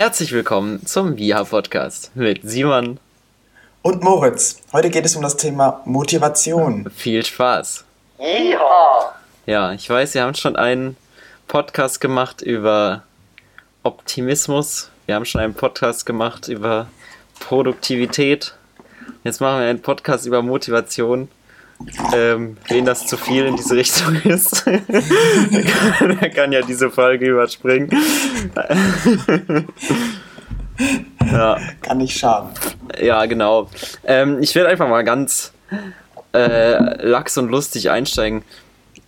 Herzlich willkommen zum VIA Podcast mit Simon und Moritz. Heute geht es um das Thema Motivation. Viel Spaß. Ja. Ja, ich weiß, wir haben schon einen Podcast gemacht über Optimismus. Wir haben schon einen Podcast gemacht über Produktivität. Jetzt machen wir einen Podcast über Motivation. Ähm, wen das zu viel in diese Richtung ist, der, kann, der kann ja diese Folge überspringen. ja. Kann nicht schaden. Ja, genau. Ähm, ich werde einfach mal ganz äh, lax und lustig einsteigen.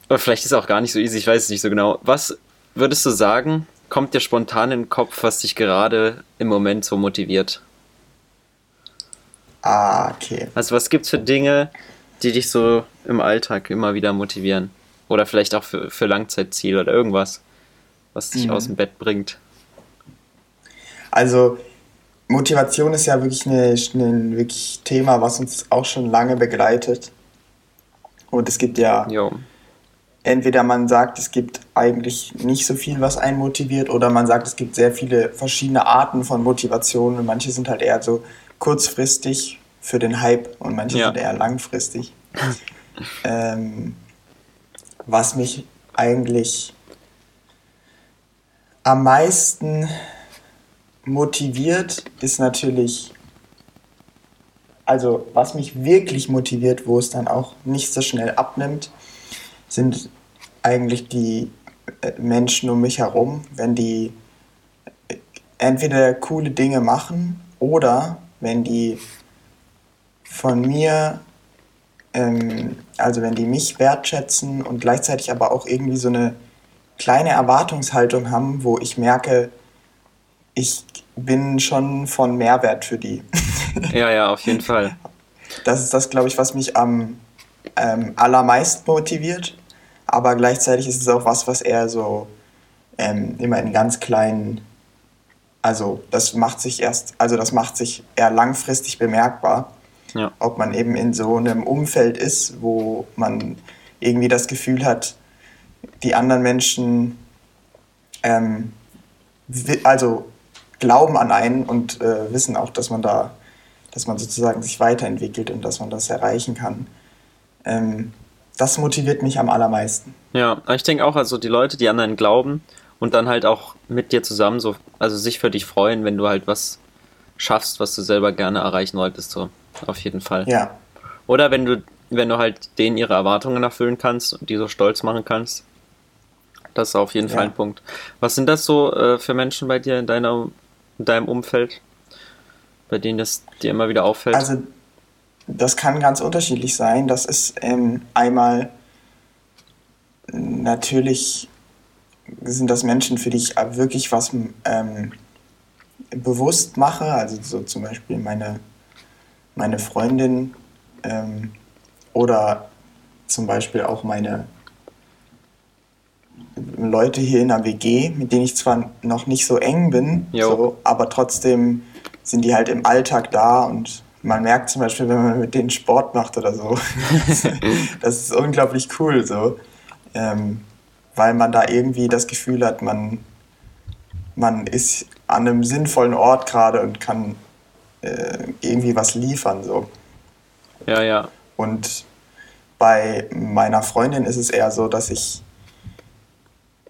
Oder vielleicht ist es auch gar nicht so easy, ich weiß es nicht so genau. Was würdest du sagen, kommt dir spontan in den Kopf, was dich gerade im Moment so motiviert? Ah, okay. Also was gibt es für Dinge, die dich so im Alltag immer wieder motivieren? Oder vielleicht auch für, für Langzeitziele oder irgendwas, was dich mhm. aus dem Bett bringt? Also Motivation ist ja wirklich ein wirklich Thema, was uns auch schon lange begleitet. Und es gibt ja jo. entweder man sagt, es gibt eigentlich nicht so viel, was einen motiviert, oder man sagt, es gibt sehr viele verschiedene Arten von Motivation und manche sind halt eher so kurzfristig für den Hype und manche ja. sind eher langfristig. ähm, was mich eigentlich am meisten motiviert, ist natürlich, also was mich wirklich motiviert, wo es dann auch nicht so schnell abnimmt, sind eigentlich die äh, Menschen um mich herum, wenn die äh, entweder coole Dinge machen oder wenn die von mir, ähm, also wenn die mich wertschätzen und gleichzeitig aber auch irgendwie so eine kleine Erwartungshaltung haben, wo ich merke, ich bin schon von Mehrwert für die. ja, ja, auf jeden Fall. Das ist das, glaube ich, was mich am ähm, allermeisten motiviert. Aber gleichzeitig ist es auch was, was eher so ähm, immer in ganz kleinen, also das macht sich erst, also das macht sich eher langfristig bemerkbar. Ja. Ob man eben in so einem Umfeld ist, wo man irgendwie das Gefühl hat, die anderen Menschen ähm, also glauben an einen und äh, wissen auch, dass man da, dass man sozusagen sich weiterentwickelt und dass man das erreichen kann. Ähm, das motiviert mich am allermeisten. Ja, ich denke auch, also die Leute, die an einen glauben und dann halt auch mit dir zusammen so, also sich für dich freuen, wenn du halt was schaffst, was du selber gerne erreichen wolltest, so auf jeden Fall. Ja. Oder wenn du, wenn du halt denen ihre Erwartungen erfüllen kannst und die so stolz machen kannst. Das ist auf jeden ja. Fall ein Punkt. Was sind das so äh, für Menschen bei dir in deiner in deinem Umfeld, bei denen das dir immer wieder auffällt? Also das kann ganz unterschiedlich sein. Das ist ähm, einmal natürlich sind das Menschen, für die ich wirklich was ähm, bewusst mache. Also so zum Beispiel meine, meine Freundin ähm, oder zum Beispiel auch meine Leute hier in der WG, mit denen ich zwar noch nicht so eng bin, so, aber trotzdem sind die halt im Alltag da und man merkt zum Beispiel, wenn man mit denen Sport macht oder so, das ist unglaublich cool so, ähm, weil man da irgendwie das Gefühl hat, man, man ist an einem sinnvollen Ort gerade und kann äh, irgendwie was liefern so. Ja, ja. Und bei meiner Freundin ist es eher so, dass ich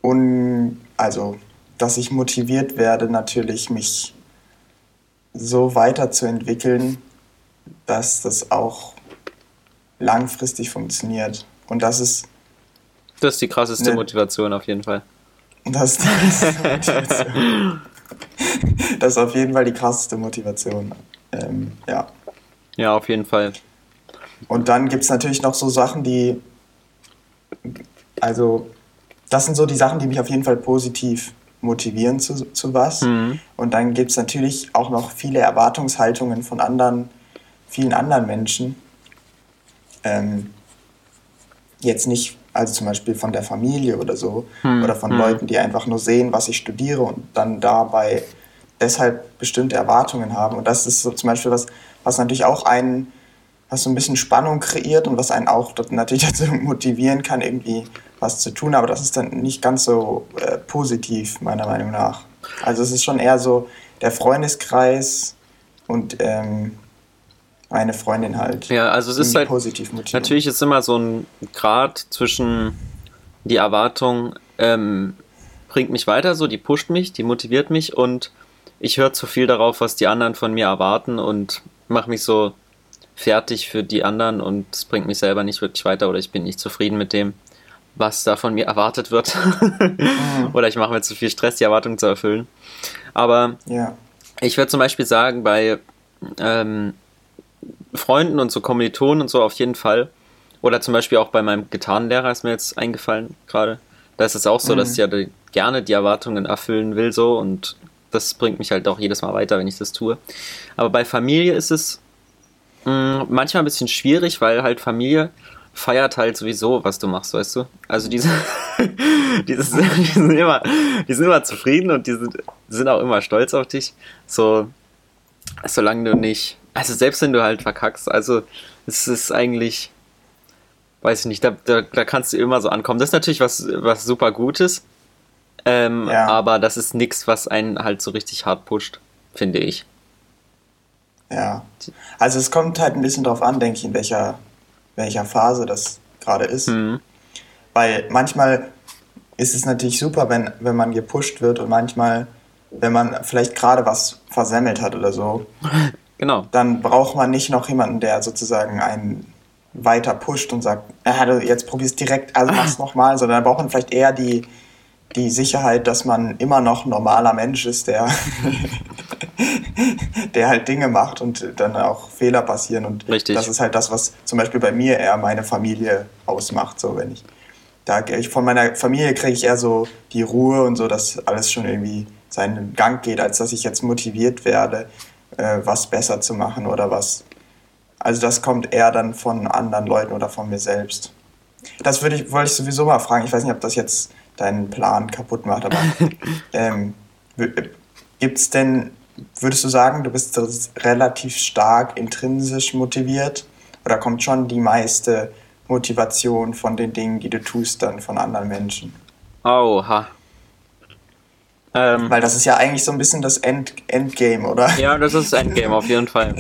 un, also, dass ich motiviert werde, natürlich mich so weiterzuentwickeln, dass das auch langfristig funktioniert. Und das ist. Das ist die krasseste ne, Motivation auf jeden Fall. Das ist, die Motivation. Das ist auf jeden Fall die krasseste Motivation. Ähm, ja. Ja, auf jeden Fall. Und dann gibt es natürlich noch so Sachen, die. Also, das sind so die Sachen, die mich auf jeden Fall positiv motivieren zu, zu was. Mhm. Und dann gibt es natürlich auch noch viele Erwartungshaltungen von anderen, vielen anderen Menschen. Ähm, jetzt nicht, also zum Beispiel von der Familie oder so, mhm. oder von mhm. Leuten, die einfach nur sehen, was ich studiere und dann dabei deshalb bestimmte Erwartungen haben. Und das ist so zum Beispiel was, was natürlich auch einen, was so ein bisschen Spannung kreiert und was einen auch natürlich dazu motivieren kann, irgendwie was zu tun, aber das ist dann nicht ganz so äh, positiv, meiner Meinung nach. Also es ist schon eher so, der Freundeskreis und ähm, meine Freundin halt. Ja, also es ist halt positiv motivieren. natürlich ist immer so ein Grad zwischen die Erwartung ähm, bringt mich weiter, so die pusht mich, die motiviert mich und ich höre zu viel darauf, was die anderen von mir erwarten und mache mich so fertig für die anderen und es bringt mich selber nicht wirklich weiter oder ich bin nicht zufrieden mit dem, was da von mir erwartet wird. Oder ich mache mir zu viel Stress, die Erwartungen zu erfüllen. Aber ja. ich würde zum Beispiel sagen, bei ähm, Freunden und so Kommilitonen und so auf jeden Fall. Oder zum Beispiel auch bei meinem Gitarrenlehrer ist mir jetzt eingefallen gerade. Da ist es auch so, mhm. dass ich ja die, gerne die Erwartungen erfüllen will so und das bringt mich halt auch jedes Mal weiter, wenn ich das tue. Aber bei Familie ist es mh, mm, manchmal ein bisschen schwierig, weil halt Familie feiert halt sowieso, was du machst, weißt du? Also diese, dieses, die, sind immer, die sind immer zufrieden und die sind, sind auch immer stolz auf dich. So, solange du nicht, also selbst wenn du halt verkackst, also es ist eigentlich, weiß ich nicht, da, da, da kannst du immer so ankommen. Das ist natürlich was, was super Gutes, ähm, ja. aber das ist nichts, was einen halt so richtig hart pusht, finde ich. Ja. Also es kommt halt ein bisschen drauf an, denke ich, in welcher, welcher Phase das gerade ist. Mhm. Weil manchmal ist es natürlich super, wenn, wenn man gepusht wird und manchmal, wenn man vielleicht gerade was versemmelt hat oder so. Genau. Dann braucht man nicht noch jemanden, der sozusagen einen weiter pusht und sagt, ah, jetzt probier's direkt, also mach's nochmal, sondern dann braucht man vielleicht eher die, die Sicherheit, dass man immer noch ein normaler Mensch ist, der, der halt Dinge macht und dann auch Fehler passieren. Und Richtig. das ist halt das, was zum Beispiel bei mir eher meine Familie ausmacht. So, wenn ich da ich von meiner Familie kriege ich eher so die Ruhe und so, dass alles schon irgendwie seinen Gang geht, als dass ich jetzt motiviert werde, äh, was besser zu machen oder was. Also das kommt eher dann von anderen Leuten oder von mir selbst. Das würde ich, wollte ich sowieso mal fragen. Ich weiß nicht, ob das jetzt deinen Plan kaputt macht. Aber ähm, gibt es denn, würdest du sagen, du bist relativ stark intrinsisch motiviert oder kommt schon die meiste Motivation von den Dingen, die du tust, dann von anderen Menschen? Oha. Ähm, Weil das ist ja eigentlich so ein bisschen das End Endgame, oder? Ja, das ist das Endgame auf jeden Fall.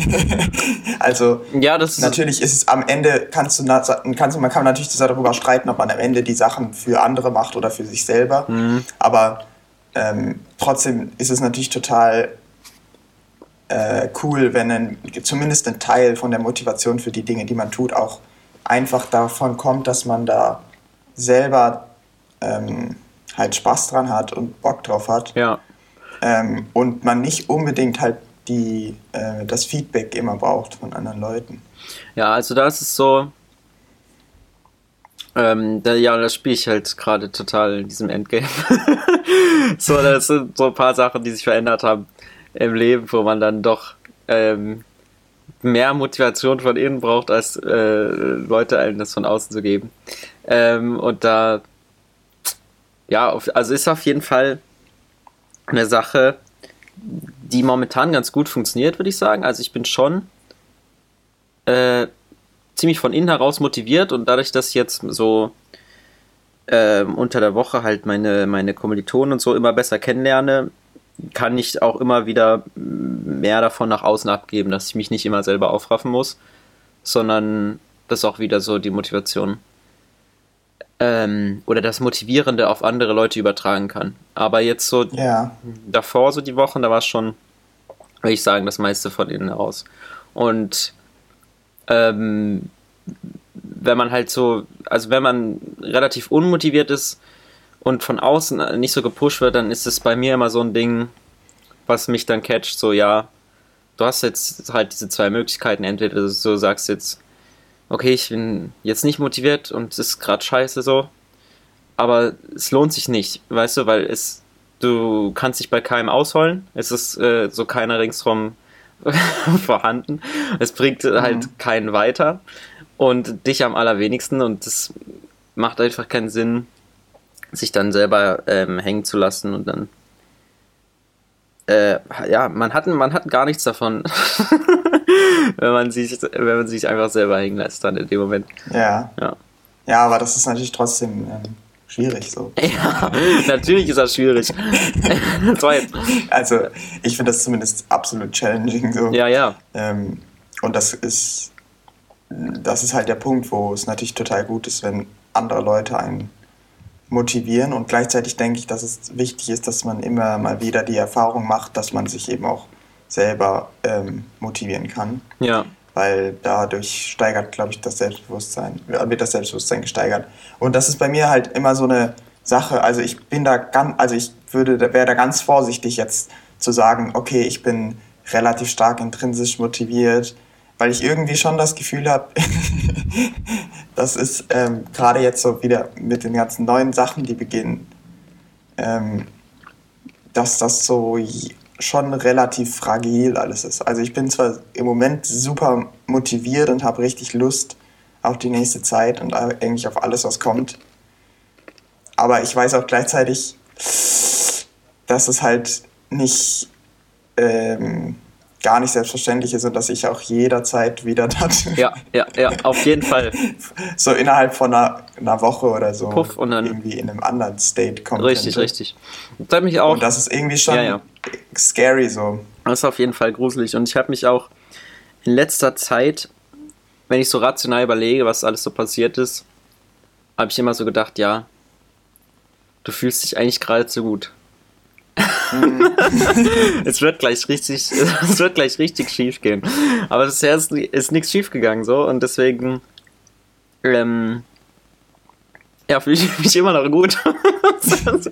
also ja, das ist natürlich ist es am Ende kannst du, kannst du man kann natürlich darüber streiten, ob man am Ende die Sachen für andere macht oder für sich selber. Mhm. Aber ähm, trotzdem ist es natürlich total äh, cool, wenn ein, zumindest ein Teil von der Motivation für die Dinge, die man tut, auch einfach davon kommt, dass man da selber ähm, halt Spaß dran hat und Bock drauf hat. Ja. Ähm, und man nicht unbedingt halt die, äh, das Feedback immer braucht von anderen Leuten. Ja, also da ist es so, ähm, da, ja, das spiele ich halt gerade total in diesem Endgame. so, das sind so ein paar Sachen, die sich verändert haben im Leben, wo man dann doch ähm, mehr Motivation von innen braucht, als äh, Leute einem das von außen zu geben. Ähm, und da ja, also ist auf jeden Fall eine Sache, die momentan ganz gut funktioniert, würde ich sagen. Also ich bin schon äh, ziemlich von innen heraus motiviert und dadurch, dass ich jetzt so äh, unter der Woche halt meine, meine Kommilitonen und so immer besser kennenlerne, kann ich auch immer wieder mehr davon nach außen abgeben, dass ich mich nicht immer selber aufraffen muss, sondern das ist auch wieder so die Motivation ähm, oder das Motivierende auf andere Leute übertragen kann. Aber jetzt so ja. davor, so die Wochen, da war es schon, würde ich sagen, das meiste von innen heraus. Und ähm, wenn man halt so, also wenn man relativ unmotiviert ist und von außen nicht so gepusht wird, dann ist es bei mir immer so ein Ding, was mich dann catcht, so ja, du hast jetzt halt diese zwei Möglichkeiten, entweder du sagst jetzt, okay, ich bin jetzt nicht motiviert und es ist gerade scheiße so, aber es lohnt sich nicht, weißt du, weil es, du kannst dich bei keinem ausholen, es ist äh, so keiner ringsrum vorhanden, es bringt mhm. halt keinen weiter und dich am allerwenigsten und es macht einfach keinen Sinn, sich dann selber ähm, hängen zu lassen und dann äh, ja, man hat, man hat gar nichts davon, wenn, man sich, wenn man sich einfach selber hängen lässt dann in dem Moment. Ja. Ja, ja aber das ist natürlich trotzdem ähm, schwierig so. Ja, natürlich ist das schwierig. Also ich finde das zumindest absolut challenging so. Ja, ja. Ähm, und das ist, das ist halt der Punkt, wo es natürlich total gut ist, wenn andere Leute einen motivieren. Und gleichzeitig denke ich, dass es wichtig ist, dass man immer mal wieder die Erfahrung macht, dass man sich eben auch selber ähm, motivieren kann. Ja. Weil dadurch steigert, glaube ich, das Selbstbewusstsein, wird das Selbstbewusstsein gesteigert. Und das ist bei mir halt immer so eine Sache. Also ich bin da ganz, also ich würde, wäre da ganz vorsichtig jetzt zu sagen, okay, ich bin relativ stark intrinsisch motiviert, weil ich irgendwie schon das Gefühl habe, das ist ähm, gerade jetzt so wieder mit den ganzen neuen Sachen, die beginnen, ähm, dass das so schon relativ fragil alles ist. Also ich bin zwar im Moment super motiviert und habe richtig Lust auf die nächste Zeit und eigentlich auf alles, was kommt. Aber ich weiß auch gleichzeitig, dass es halt nicht ähm, gar nicht selbstverständlich ist und dass ich auch jederzeit wieder das. Ja, ja, ja, auf jeden Fall. so innerhalb von einer, einer Woche oder so Puff und dann irgendwie in einem anderen State kommt. Richtig, könnte. richtig. Das hat mich auch. Und das ist irgendwie schon ja, ja. scary so. Das ist auf jeden Fall gruselig. Und ich habe mich auch in letzter Zeit, wenn ich so rational überlege, was alles so passiert ist, habe ich immer so gedacht, ja, du fühlst dich eigentlich gerade zu gut. es wird gleich richtig, es wird gleich richtig schief gehen. Aber bisher ist, ist nichts schief gegangen so und deswegen ähm, ja, fühle ich mich immer noch gut. Was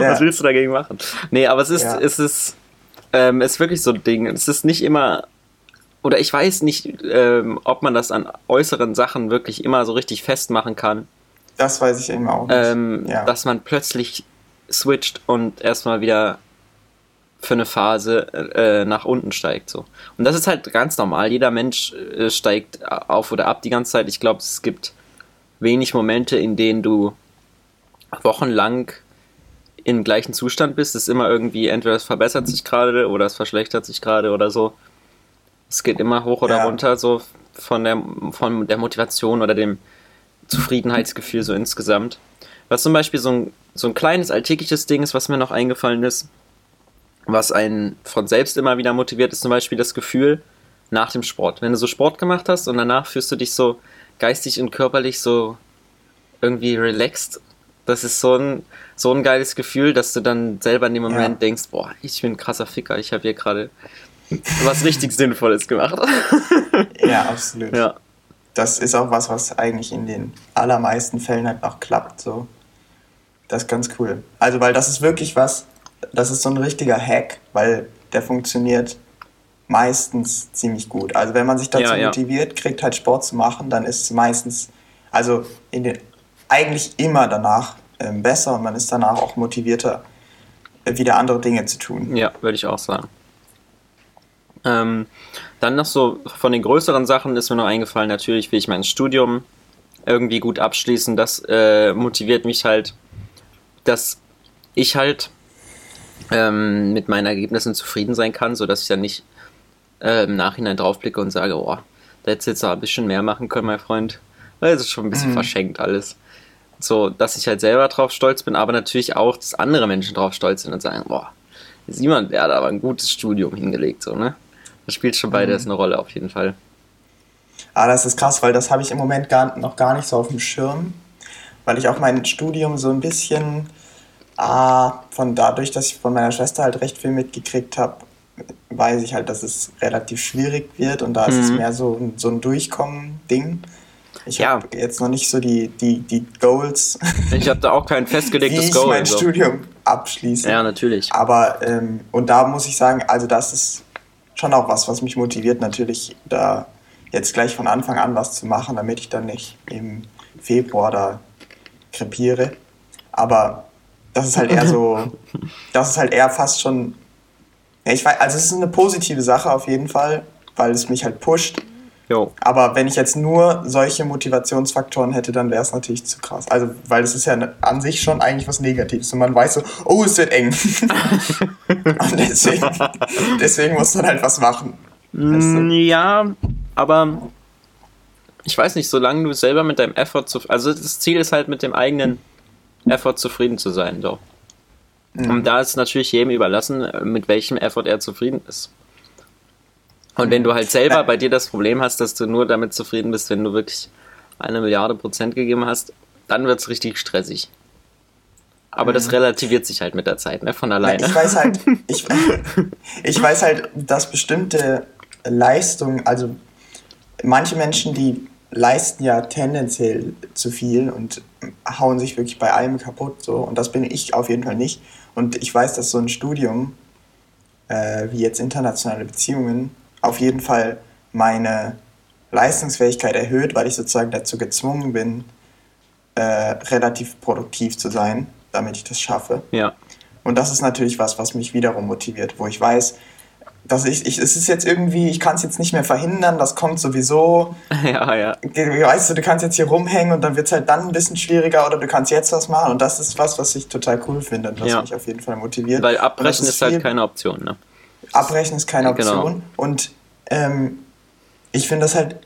ja. willst du dagegen machen? Nee, aber es ist, ja. es ist, ähm, es ist wirklich so ein Ding. Es ist nicht immer, oder ich weiß nicht, ähm, ob man das an äußeren Sachen wirklich immer so richtig festmachen kann. Das weiß ich eben auch nicht. Ähm, ja. Dass man plötzlich switcht und erstmal wieder für eine Phase äh, nach unten steigt. So. Und das ist halt ganz normal. Jeder Mensch äh, steigt auf oder ab die ganze Zeit. Ich glaube, es gibt wenig Momente, in denen du wochenlang im gleichen Zustand bist. Es ist immer irgendwie, entweder es verbessert sich gerade oder es verschlechtert sich gerade oder so. Es geht immer hoch oder ja. runter, so von der, von der Motivation oder dem Zufriedenheitsgefühl so insgesamt. Was zum Beispiel so ein, so ein kleines alltägliches Ding ist, was mir noch eingefallen ist, was einen von selbst immer wieder motiviert, ist zum Beispiel das Gefühl nach dem Sport. Wenn du so Sport gemacht hast und danach fühlst du dich so geistig und körperlich so irgendwie relaxed. Das ist so ein, so ein geiles Gefühl, dass du dann selber in dem Moment ja. denkst, boah, ich bin ein krasser Ficker, ich habe hier gerade was richtig Sinnvolles gemacht. ja, absolut. Ja. Das ist auch was, was eigentlich in den allermeisten Fällen halt noch klappt. So. Das ist ganz cool. Also, weil das ist wirklich was, das ist so ein richtiger Hack, weil der funktioniert meistens ziemlich gut. Also wenn man sich dazu ja, ja. motiviert, kriegt halt Sport zu machen, dann ist es meistens, also in den, eigentlich immer danach ähm, besser und man ist danach auch motivierter, äh, wieder andere Dinge zu tun. Ja, würde ich auch sagen. Ähm, dann noch so von den größeren Sachen ist mir noch eingefallen, natürlich will ich mein Studium irgendwie gut abschließen. Das äh, motiviert mich halt, dass ich halt ähm, mit meinen Ergebnissen zufrieden sein kann, sodass ich dann nicht äh, im Nachhinein draufblicke und sage, oh, da hättest du jetzt ein bisschen mehr machen können, mein Freund. Das ist schon ein bisschen mhm. verschenkt alles. So, dass ich halt selber drauf stolz bin, aber natürlich auch, dass andere Menschen drauf stolz sind und sagen, boah, Simon, der hat aber ein gutes Studium hingelegt, so, ne? Das spielt schon beides mhm. eine Rolle auf jeden Fall. Ah, das ist krass, weil das habe ich im Moment gar, noch gar nicht so auf dem Schirm, weil ich auch mein Studium so ein bisschen, ah, von dadurch, dass ich von meiner Schwester halt recht viel mitgekriegt habe, weiß ich halt, dass es relativ schwierig wird und da mhm. ist es mhm. mehr so, so ein Durchkommen-Ding. Ich ja. habe jetzt noch nicht so die, die, die Goals. Ich habe da auch kein festgelegtes wie ich Goal. mein also. Studium abschließe. Ja, natürlich. Aber, ähm, und da muss ich sagen, also das ist schon auch was, was mich motiviert, natürlich da jetzt gleich von Anfang an was zu machen, damit ich dann nicht im Februar da krepiere. Aber das ist halt eher so, das ist halt eher fast schon ja, ich weiß, also es ist eine positive Sache auf jeden Fall, weil es mich halt pusht. Jo. Aber wenn ich jetzt nur solche Motivationsfaktoren hätte, dann wäre es natürlich zu krass. Also, weil es ist ja an sich schon eigentlich was Negatives und man weiß so, oh, es wird eng. und deswegen, deswegen muss man halt was machen. Weißt du? Ja, aber ich weiß nicht, solange du selber mit deinem Effort zu. Also, das Ziel ist halt mit dem eigenen Effort zufrieden zu sein. So. Mhm. Und da ist natürlich jedem überlassen, mit welchem Effort er zufrieden ist. Und wenn du halt selber bei dir das Problem hast, dass du nur damit zufrieden bist, wenn du wirklich eine Milliarde Prozent gegeben hast, dann wird es richtig stressig. Aber das relativiert sich halt mit der Zeit, ne? Von alleine. Ich weiß halt, ich, ich weiß halt, dass bestimmte Leistungen, also manche Menschen, die leisten ja tendenziell zu viel und hauen sich wirklich bei allem kaputt. So. Und das bin ich auf jeden Fall nicht. Und ich weiß, dass so ein Studium, äh, wie jetzt internationale Beziehungen, auf jeden Fall meine Leistungsfähigkeit erhöht, weil ich sozusagen dazu gezwungen bin, äh, relativ produktiv zu sein, damit ich das schaffe. Ja. Und das ist natürlich was, was mich wiederum motiviert, wo ich weiß, dass ich, ich es ist jetzt irgendwie, ich kann es jetzt nicht mehr verhindern, das kommt sowieso. Ja, ja. Weißt du, du kannst jetzt hier rumhängen und dann wird es halt dann ein bisschen schwieriger oder du kannst jetzt was machen und das ist was, was ich total cool finde und was ja. mich auf jeden Fall motiviert. Weil abbrechen ist, ist halt keine Option, ne? Abbrechen ist keine genau. Option genau. und ähm, ich finde das halt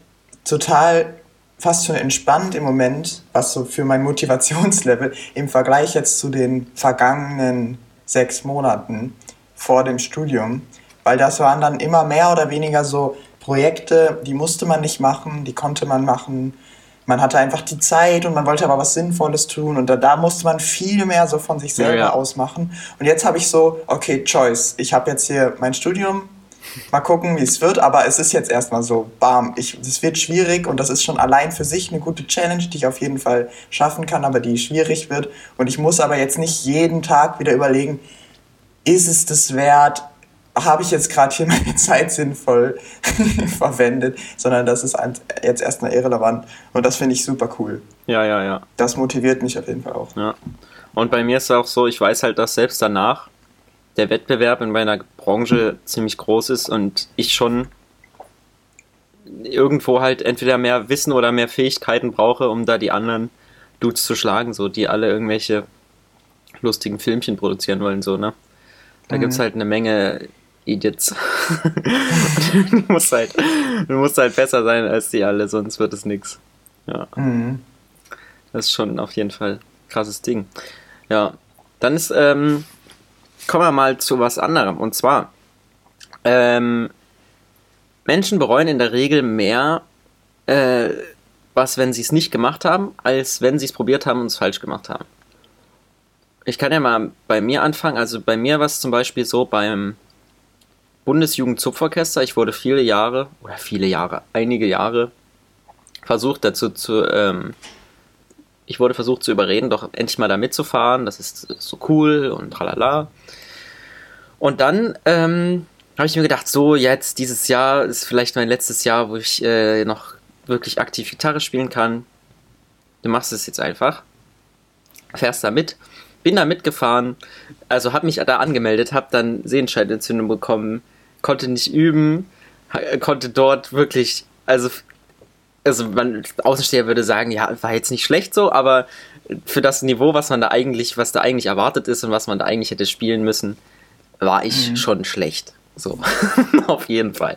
total fast schon entspannt im Moment, was so für mein Motivationslevel im Vergleich jetzt zu den vergangenen sechs Monaten vor dem Studium, weil das waren dann immer mehr oder weniger so Projekte, die musste man nicht machen, die konnte man machen. Man hatte einfach die Zeit und man wollte aber was Sinnvolles tun und da, da musste man viel mehr so von sich selber ja, ja. ausmachen. Und jetzt habe ich so, okay, Choice. Ich habe jetzt hier mein Studium, Mal gucken, wie es wird, aber es ist jetzt erstmal so, bam, es wird schwierig und das ist schon allein für sich eine gute Challenge, die ich auf jeden Fall schaffen kann, aber die schwierig wird. Und ich muss aber jetzt nicht jeden Tag wieder überlegen, ist es das wert? Habe ich jetzt gerade hier meine Zeit sinnvoll verwendet, sondern das ist jetzt erstmal irrelevant. Und das finde ich super cool. Ja, ja, ja. Das motiviert mich auf jeden Fall auch. Ja. Und bei mir ist es auch so, ich weiß halt, dass selbst danach der Wettbewerb in meiner Branche ziemlich groß ist und ich schon irgendwo halt entweder mehr Wissen oder mehr Fähigkeiten brauche, um da die anderen Dudes zu schlagen, so die alle irgendwelche lustigen Filmchen produzieren wollen, so, ne? Da mhm. gibt's halt eine Menge Idiots. du, musst halt, du musst halt besser sein als die alle, sonst wird es nix. Ja. Mhm. Das ist schon auf jeden Fall ein krasses Ding. Ja. Dann ist ähm, kommen wir mal zu was anderem. Und zwar, ähm, Menschen bereuen in der Regel mehr, äh, was, wenn sie es nicht gemacht haben, als wenn sie es probiert haben und es falsch gemacht haben. Ich kann ja mal bei mir anfangen. Also bei mir war es zum Beispiel so beim Bundesjugendzupforchester. Ich wurde viele Jahre, oder viele Jahre, einige Jahre versucht dazu zu, ähm, ich wurde versucht zu überreden, doch endlich mal da mitzufahren. Das ist so cool und tralala. Und dann ähm, habe ich mir gedacht, so jetzt dieses Jahr ist vielleicht mein letztes Jahr, wo ich äh, noch wirklich aktiv Gitarre spielen kann. Du machst es jetzt einfach. Fährst da mit. Bin da mitgefahren. Also habe mich da angemeldet, habe dann Sehenscheidenentzündung bekommen, konnte nicht üben, konnte dort wirklich, also also man Außensteher würde sagen, ja, war jetzt nicht schlecht so, aber für das Niveau, was man da eigentlich, was da eigentlich erwartet ist und was man da eigentlich hätte spielen müssen, war ich mhm. schon schlecht. So, auf jeden Fall.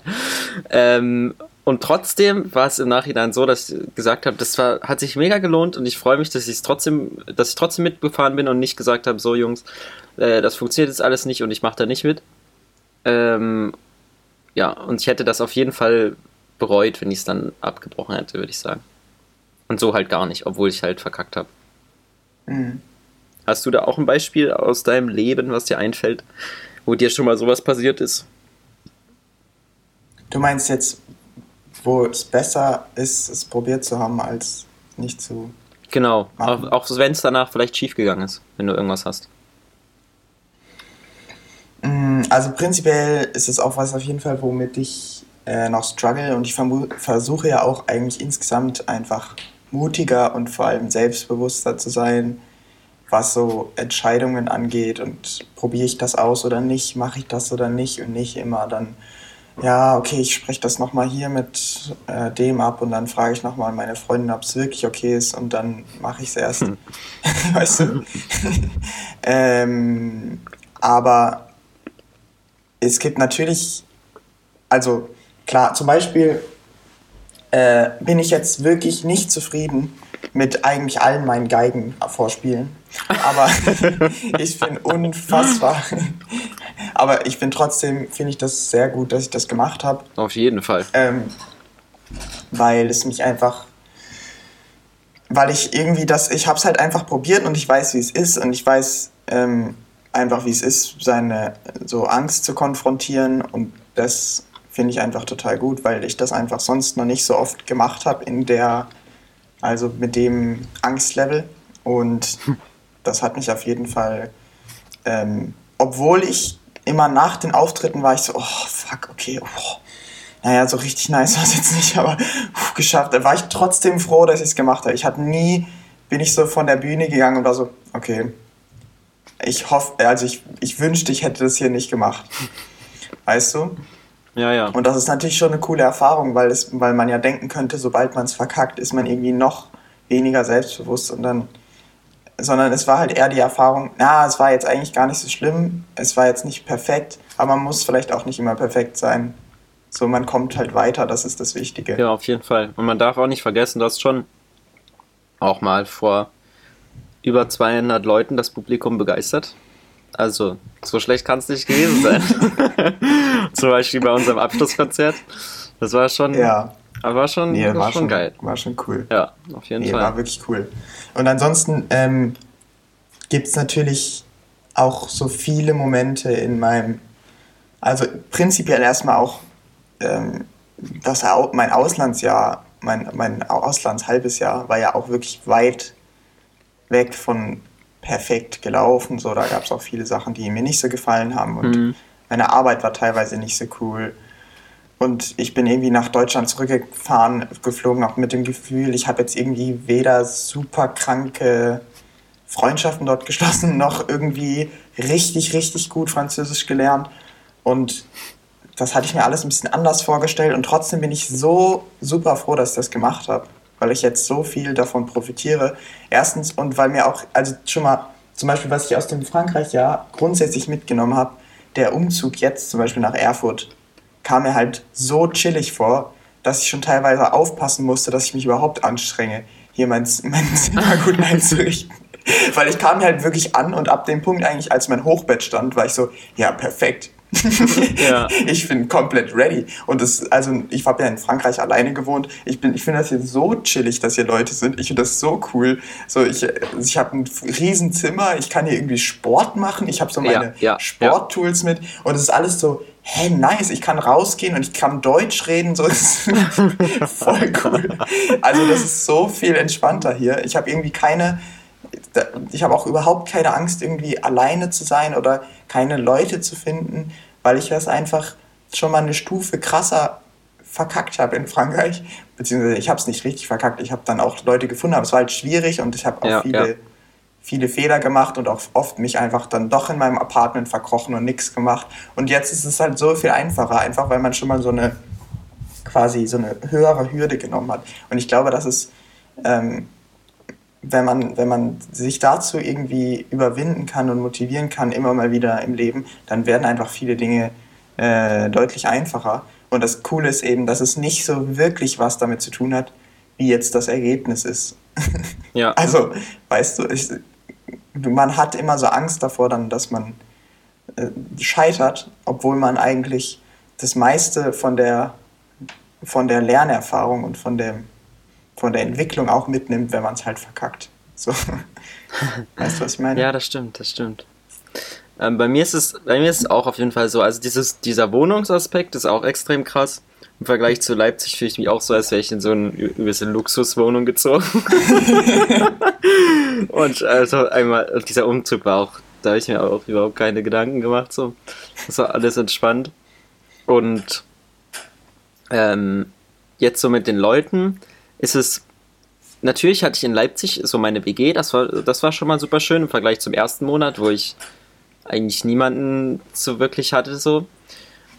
Ähm, und trotzdem war es im Nachhinein so, dass ich gesagt habe, das war, hat sich mega gelohnt und ich freue mich, dass ich trotzdem, dass ich trotzdem mitgefahren bin und nicht gesagt habe, so Jungs, äh, das funktioniert jetzt alles nicht und ich mache da nicht mit. Ähm, ja, und ich hätte das auf jeden Fall bereut, wenn ich es dann abgebrochen hätte, würde ich sagen. Und so halt gar nicht, obwohl ich halt verkackt habe. Mhm. Hast du da auch ein Beispiel aus deinem Leben, was dir einfällt, wo dir schon mal sowas passiert ist? Du meinst jetzt, wo es besser ist, es probiert zu haben, als nicht zu. Genau, machen. auch, auch wenn es danach vielleicht schief gegangen ist, wenn du irgendwas hast. Mm, also prinzipiell ist es auch was auf jeden Fall, womit ich äh, noch struggle und ich versuche ja auch eigentlich insgesamt einfach mutiger und vor allem selbstbewusster zu sein, was so Entscheidungen angeht und probiere ich das aus oder nicht, mache ich das oder nicht und nicht immer dann, ja, okay, ich spreche das nochmal hier mit äh, dem ab und dann frage ich nochmal meine Freundin, ob es wirklich okay ist und dann mache ich es erst. Hm. weißt du? ähm, aber es gibt natürlich, also klar, zum Beispiel äh, bin ich jetzt wirklich nicht zufrieden mit eigentlich allen meinen Geigen vorspielen Aber ich bin unfassbar. Aber ich bin trotzdem, finde ich das sehr gut, dass ich das gemacht habe. Auf jeden Fall. Ähm, weil es mich einfach, weil ich irgendwie das, ich habe es halt einfach probiert und ich weiß, wie es ist und ich weiß ähm, einfach, wie es ist, seine so Angst zu konfrontieren und das finde ich einfach total gut, weil ich das einfach sonst noch nicht so oft gemacht habe in der, also mit dem Angstlevel und das hat mich auf jeden Fall, ähm, obwohl ich immer nach den Auftritten war ich so, oh fuck, okay, oh, naja, so richtig nice war es jetzt nicht, aber pff, geschafft. Da war ich trotzdem froh, dass ich es gemacht habe. Ich hatte nie, bin ich so von der Bühne gegangen und war so, okay, ich hoffe, also ich, ich wünschte, ich hätte das hier nicht gemacht. Weißt du? Ja, ja. Und das ist natürlich schon eine coole Erfahrung, weil, es, weil man ja denken könnte, sobald man es verkackt, ist man irgendwie noch weniger selbstbewusst und dann sondern es war halt eher die Erfahrung, na, es war jetzt eigentlich gar nicht so schlimm, es war jetzt nicht perfekt, aber man muss vielleicht auch nicht immer perfekt sein. So, man kommt halt weiter, das ist das Wichtige. Ja, auf jeden Fall. Und man darf auch nicht vergessen, du hast schon auch mal vor über 200 Leuten das Publikum begeistert. Also, so schlecht kann es nicht gewesen sein. Zum Beispiel bei unserem Abschlusskonzert. Das war schon, Ja, aber war schon, nee, war war, schon schon, geil. war schon cool. Ja, auf jeden Nee, Fall. war wirklich cool. Und ansonsten ähm, gibt es natürlich auch so viele Momente in meinem, also prinzipiell erstmal auch ähm, das, mein Auslandsjahr, mein, mein Auslandshalbes Jahr war ja auch wirklich weit weg von perfekt gelaufen. So, da gab es auch viele Sachen, die mir nicht so gefallen haben und Mhm. meine Arbeit war teilweise nicht so cool. Und ich bin irgendwie nach Deutschland zurückgefahren, geflogen, auch mit dem Gefühl, ich habe jetzt irgendwie weder super kranke Freundschaften dort geschlossen, noch irgendwie richtig, richtig gut Französisch gelernt. Und das hatte ich mir alles ein bisschen anders vorgestellt und trotzdem bin ich so super froh, dass ich das gemacht habe, weil ich jetzt so viel davon profitiere. Erstens und weil mir auch, also schon mal, zum Beispiel, was ich aus dem Frankreich-Jahr grundsätzlich mitgenommen habe, der Umzug jetzt zum Beispiel nach Erfurt kam mir halt so chillig vor, dass ich schon teilweise aufpassen musste, dass ich mich überhaupt anstrenge, hier mein, mein Zimmer gut einzurichten. Weil ich kam mir halt wirklich an und ab dem Punkt eigentlich, als mein Hochbett stand, war ich so, ja, perfekt. Ja. Ich bin komplett ready. Und das, also ich habe ja in Frankreich alleine gewohnt. Ich, bin, ich finde das hier so chillig, dass hier Leute sind. Ich finde das so cool. So, ich, ich habe ein riesen Zimmer, ich kann hier irgendwie Sport machen. Ich habe so Ja, meine ja, Sporttools mit. Und es ist alles so, hä, nice, ich kann rausgehen und ich kann Deutsch reden. So, ist voll cool. Also das ist so viel entspannter hier. Ich habe irgendwie keine ich habe auch überhaupt keine Angst, irgendwie alleine zu sein oder keine Leute zu finden, weil ich das einfach schon mal eine Stufe krasser verkackt habe in Frankreich. Beziehungsweise ich habe es nicht richtig verkackt. Ich habe dann auch Leute gefunden, aber es war halt schwierig und ich habe auch Ja, viele, ja. viele Fehler gemacht und auch oft mich einfach dann doch in meinem Apartment verkrochen und nichts gemacht. Und jetzt ist es halt so viel einfacher, einfach weil man schon mal so eine quasi so eine höhere Hürde genommen hat. Und ich glaube, das ist ähm, wenn man, wenn man sich dazu irgendwie überwinden kann und motivieren kann, immer mal wieder im Leben, dann werden einfach viele Dinge äh, deutlich einfacher. Und das Coole ist eben, dass es nicht so wirklich was damit zu tun hat, wie jetzt das Ergebnis ist. Ja. Also, weißt du, ich, man hat immer so Angst davor, dann, dass man äh, scheitert, obwohl man eigentlich das meiste von der, von der Lernerfahrung und von dem, von der Entwicklung auch mitnimmt, wenn man es halt verkackt. So. weißt du, was ich meine? Ja, das stimmt, das stimmt. Ähm, bei mir ist es, bei mir ist es auch auf jeden Fall so. Also dieses, dieser Wohnungsaspekt ist auch extrem krass. Im Vergleich zu Leipzig fühle ich mich auch so, als wäre ich in so eine übelste Luxuswohnung gezogen. Und also einmal, dieser Umzug war auch, da habe ich mir auch überhaupt keine Gedanken gemacht. So. Das war alles entspannt. Und ähm, jetzt so mit den Leuten ist es natürlich hatte ich in Leipzig so meine WG, das war, das war schon mal super schön im Vergleich zum ersten Monat, wo ich eigentlich niemanden so wirklich hatte so.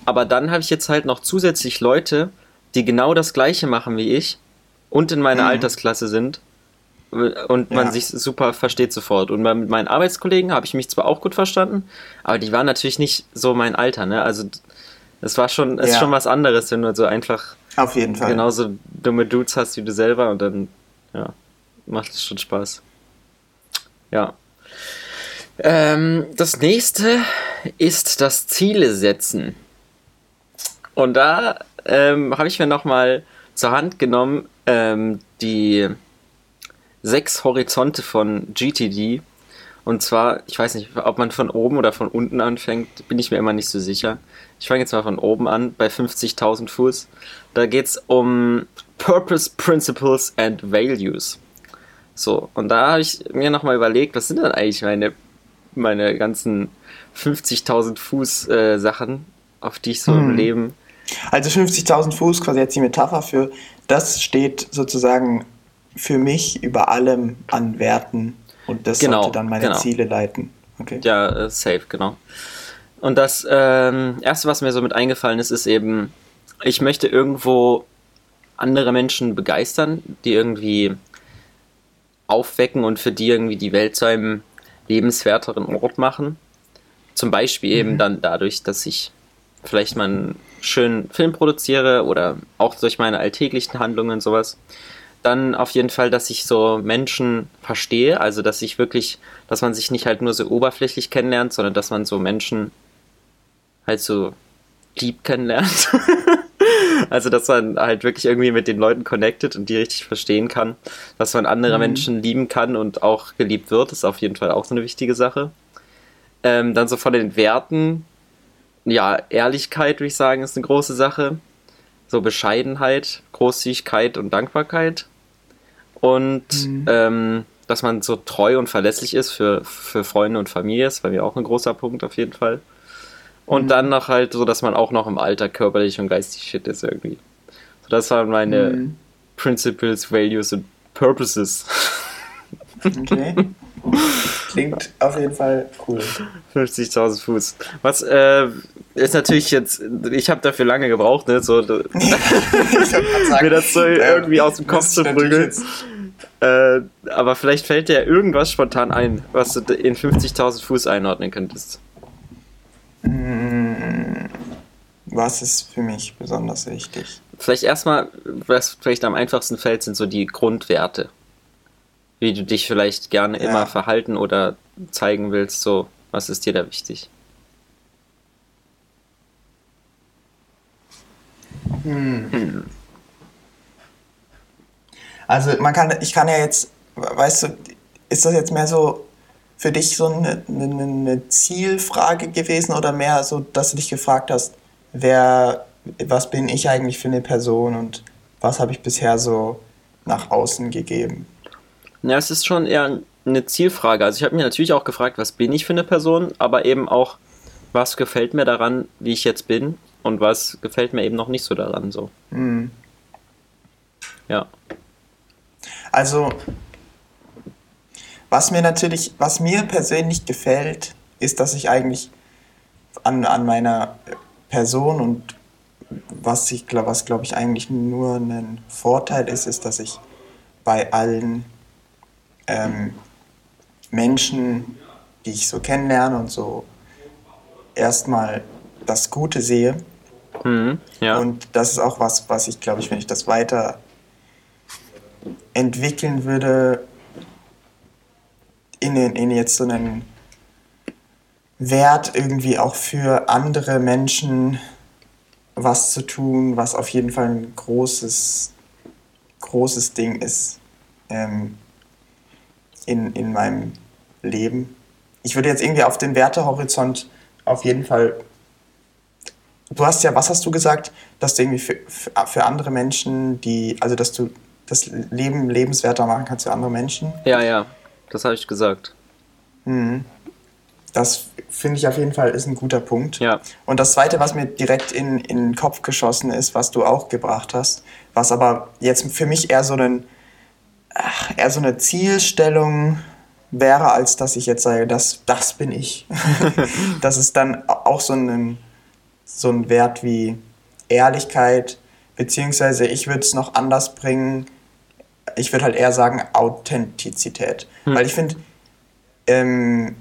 Aber dann habe ich jetzt halt noch zusätzlich Leute, die genau das gleiche machen wie ich und in meiner Mhm. Altersklasse sind und man Ja. sich super versteht sofort. Und mit meinen Arbeitskollegen habe ich mich zwar auch gut verstanden, aber die waren natürlich nicht so mein Alter, ne? Also es war schon, es ist Ja. schon was anderes, wenn du so einfach Auf jeden Fall. genauso dumme Dudes hast wie du selber und dann, ja, macht es schon Spaß. Ja. Ähm, das nächste ist das Ziele setzen. Und da ähm, habe ich mir nochmal zur Hand genommen ähm, die sechs Horizonte von GTD. Und zwar, ich weiß nicht, ob man von oben oder von unten anfängt, bin ich mir immer nicht so sicher. Ich fange jetzt mal von oben an, bei 50.000 Fuß. Da geht es um Purpose, Principles and Values. So, und da habe ich mir nochmal überlegt, was sind denn eigentlich meine, meine ganzen 50.000 Fuß äh, Sachen, auf die ich so hm. im Leben. Also 50.000 Fuß, quasi jetzt die Metapher für, das steht sozusagen für mich über allem an Werten und das genau, sollte dann meine genau. Ziele leiten. Okay. Ja, äh, safe, genau. Und das ähm, erste, was mir so mit eingefallen ist, ist eben, ich möchte irgendwo andere Menschen begeistern, die irgendwie aufwecken und für die irgendwie die Welt zu einem lebenswerteren Ort machen. Zum Beispiel mhm. eben dann dadurch, dass ich vielleicht mal einen schönen Film produziere oder auch durch meine alltäglichen Handlungen sowas. Dann auf jeden Fall, dass ich so Menschen verstehe, also dass ich wirklich, dass man sich nicht halt nur so oberflächlich kennenlernt, sondern dass man so Menschen halt so lieb kennenlernt. also, dass man halt wirklich irgendwie mit den Leuten connected und die richtig verstehen kann. Dass man andere mhm. Menschen lieben kann und auch geliebt wird, ist auf jeden Fall auch so eine wichtige Sache. Ähm, dann so von den Werten, ja, Ehrlichkeit, würde ich sagen, ist eine große Sache. So Bescheidenheit, Großzügigkeit und Dankbarkeit. Und mhm. ähm, dass man so treu und verlässlich ist für, für Freunde und Familie, ist bei mir auch ein großer Punkt auf jeden Fall. Und mhm. dann noch halt so, dass man auch noch im Alter körperlich und geistig fit ist irgendwie. So, das waren meine mhm. Principles, Values und Purposes. Okay. Klingt auf jeden Fall cool. 50.000 Fuß. Was äh, ist natürlich jetzt, ich habe dafür lange gebraucht, ne, so sagen, mir das so irgendwie aus dem Kopf zu prügeln. Äh, aber vielleicht fällt dir irgendwas spontan ein, was du in 50.000 Fuß einordnen könntest. Mm, was ist für mich besonders wichtig? Vielleicht erstmal, was vielleicht am einfachsten fällt, sind so die Grundwerte. Wie du dich vielleicht gerne ja. immer verhalten oder zeigen willst, so, was ist dir da wichtig? Hm. Hm. Also man kann, ich kann ja jetzt, weißt du, ist das jetzt mehr so für dich so eine, eine, eine, Zielfrage gewesen oder mehr so, dass du dich gefragt hast, wer, was bin ich eigentlich für eine Person und was habe ich bisher so nach außen gegeben? Ja, es ist schon eher eine Zielfrage. Also ich habe mir natürlich auch gefragt, was bin ich für eine Person, aber eben auch, was gefällt mir daran, wie ich jetzt bin und was gefällt mir eben noch nicht so daran so. Mhm. Ja. Also was mir natürlich, was mir persönlich gefällt, ist, dass ich eigentlich an, an meiner Person und was ich glaube, was glaube ich eigentlich nur ein Vorteil ist, ist, dass ich bei allen ähm, Menschen, die ich so kennenlerne und so erstmal das Gute sehe. Mhm, ja. Und das ist auch was, was ich glaube ich, wenn ich das weiter entwickeln würde, in, in jetzt so einen Wert irgendwie auch für andere Menschen was zu tun, was auf jeden Fall ein großes, großes Ding ist ähm, in, in meinem Leben. Ich würde jetzt irgendwie auf den Wertehorizont auf jeden Fall. Du hast ja, was hast du gesagt, dass du irgendwie für, für andere Menschen, die, also dass du das Leben lebenswerter machen kannst für andere Menschen? Ja, ja. Das habe ich gesagt. Mhm. Das finde ich auf jeden Fall ist ein guter Punkt. Ja. Und das Zweite, was mir direkt in, in den Kopf geschossen ist, was du auch gebracht hast, was aber jetzt für mich eher so, einen, eher so eine Zielstellung wäre, als dass ich jetzt sage, das, das bin ich. das ist dann auch so ein, so ein Wert wie Ehrlichkeit, beziehungsweise ich würde es noch anders bringen, ich würde halt eher sagen Authentizität. Hm. Weil ich finde, ähm,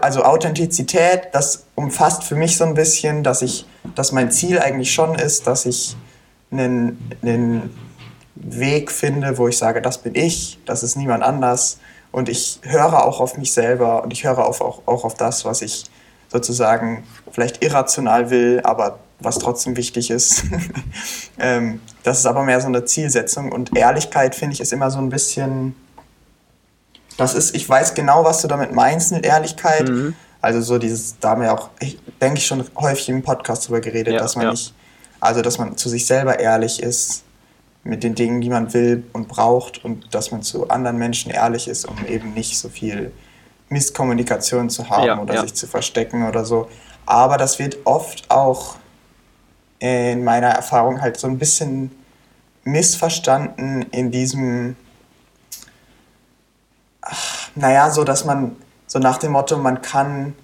also Authentizität, das umfasst für mich so ein bisschen, dass ich, dass mein Ziel eigentlich schon ist, dass ich einen, einen Weg finde, wo ich sage, das bin ich, das ist niemand anders Und ich höre auch auf mich selber und ich höre auf, auch, auch auf das, was ich sozusagen vielleicht irrational will, aber was trotzdem wichtig ist. ähm, das ist aber mehr so eine Zielsetzung. Und Ehrlichkeit, finde ich, ist immer so ein bisschen. Das ist, ich weiß genau, was du damit meinst mit Ehrlichkeit. Mhm. Also so dieses, da haben wir auch, ich, denke ich, schon häufig im Podcast drüber geredet, ja, dass man ja. nicht, also dass man zu sich selber ehrlich ist mit den Dingen, die man will und braucht und dass man zu anderen Menschen ehrlich ist, um eben nicht so viel Misskommunikation zu haben ja, oder sich zu verstecken oder so. Aber das wird oft auch in meiner Erfahrung halt so ein bisschen missverstanden in diesem, ach, naja, so dass man so nach dem Motto, man kann,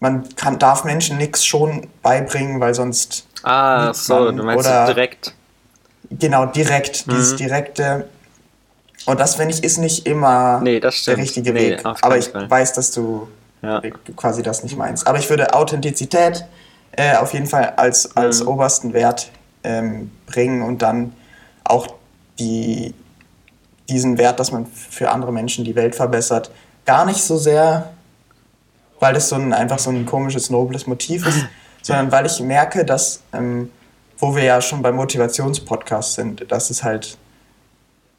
man kann, darf Menschen nichts schon beibringen, weil sonst. Ah, so, du meinst oder, direkt. Genau, direkt, mhm. dieses direkte. Und das, finde ich, ist nicht immer nee, der richtige nee, Weg. Aber ich Fall. weiß, dass du ja. quasi das nicht meinst. Aber ich würde Authentizität äh, auf jeden Fall als, als mhm. obersten Wert ähm, bringen und dann auch die, diesen Wert, dass man für andere Menschen die Welt verbessert, gar nicht so sehr, weil das so ein, einfach so ein komisches, nobles Motiv ist, sondern weil ich merke, dass, ähm, wo wir ja schon beim Motivationspodcast sind, dass es halt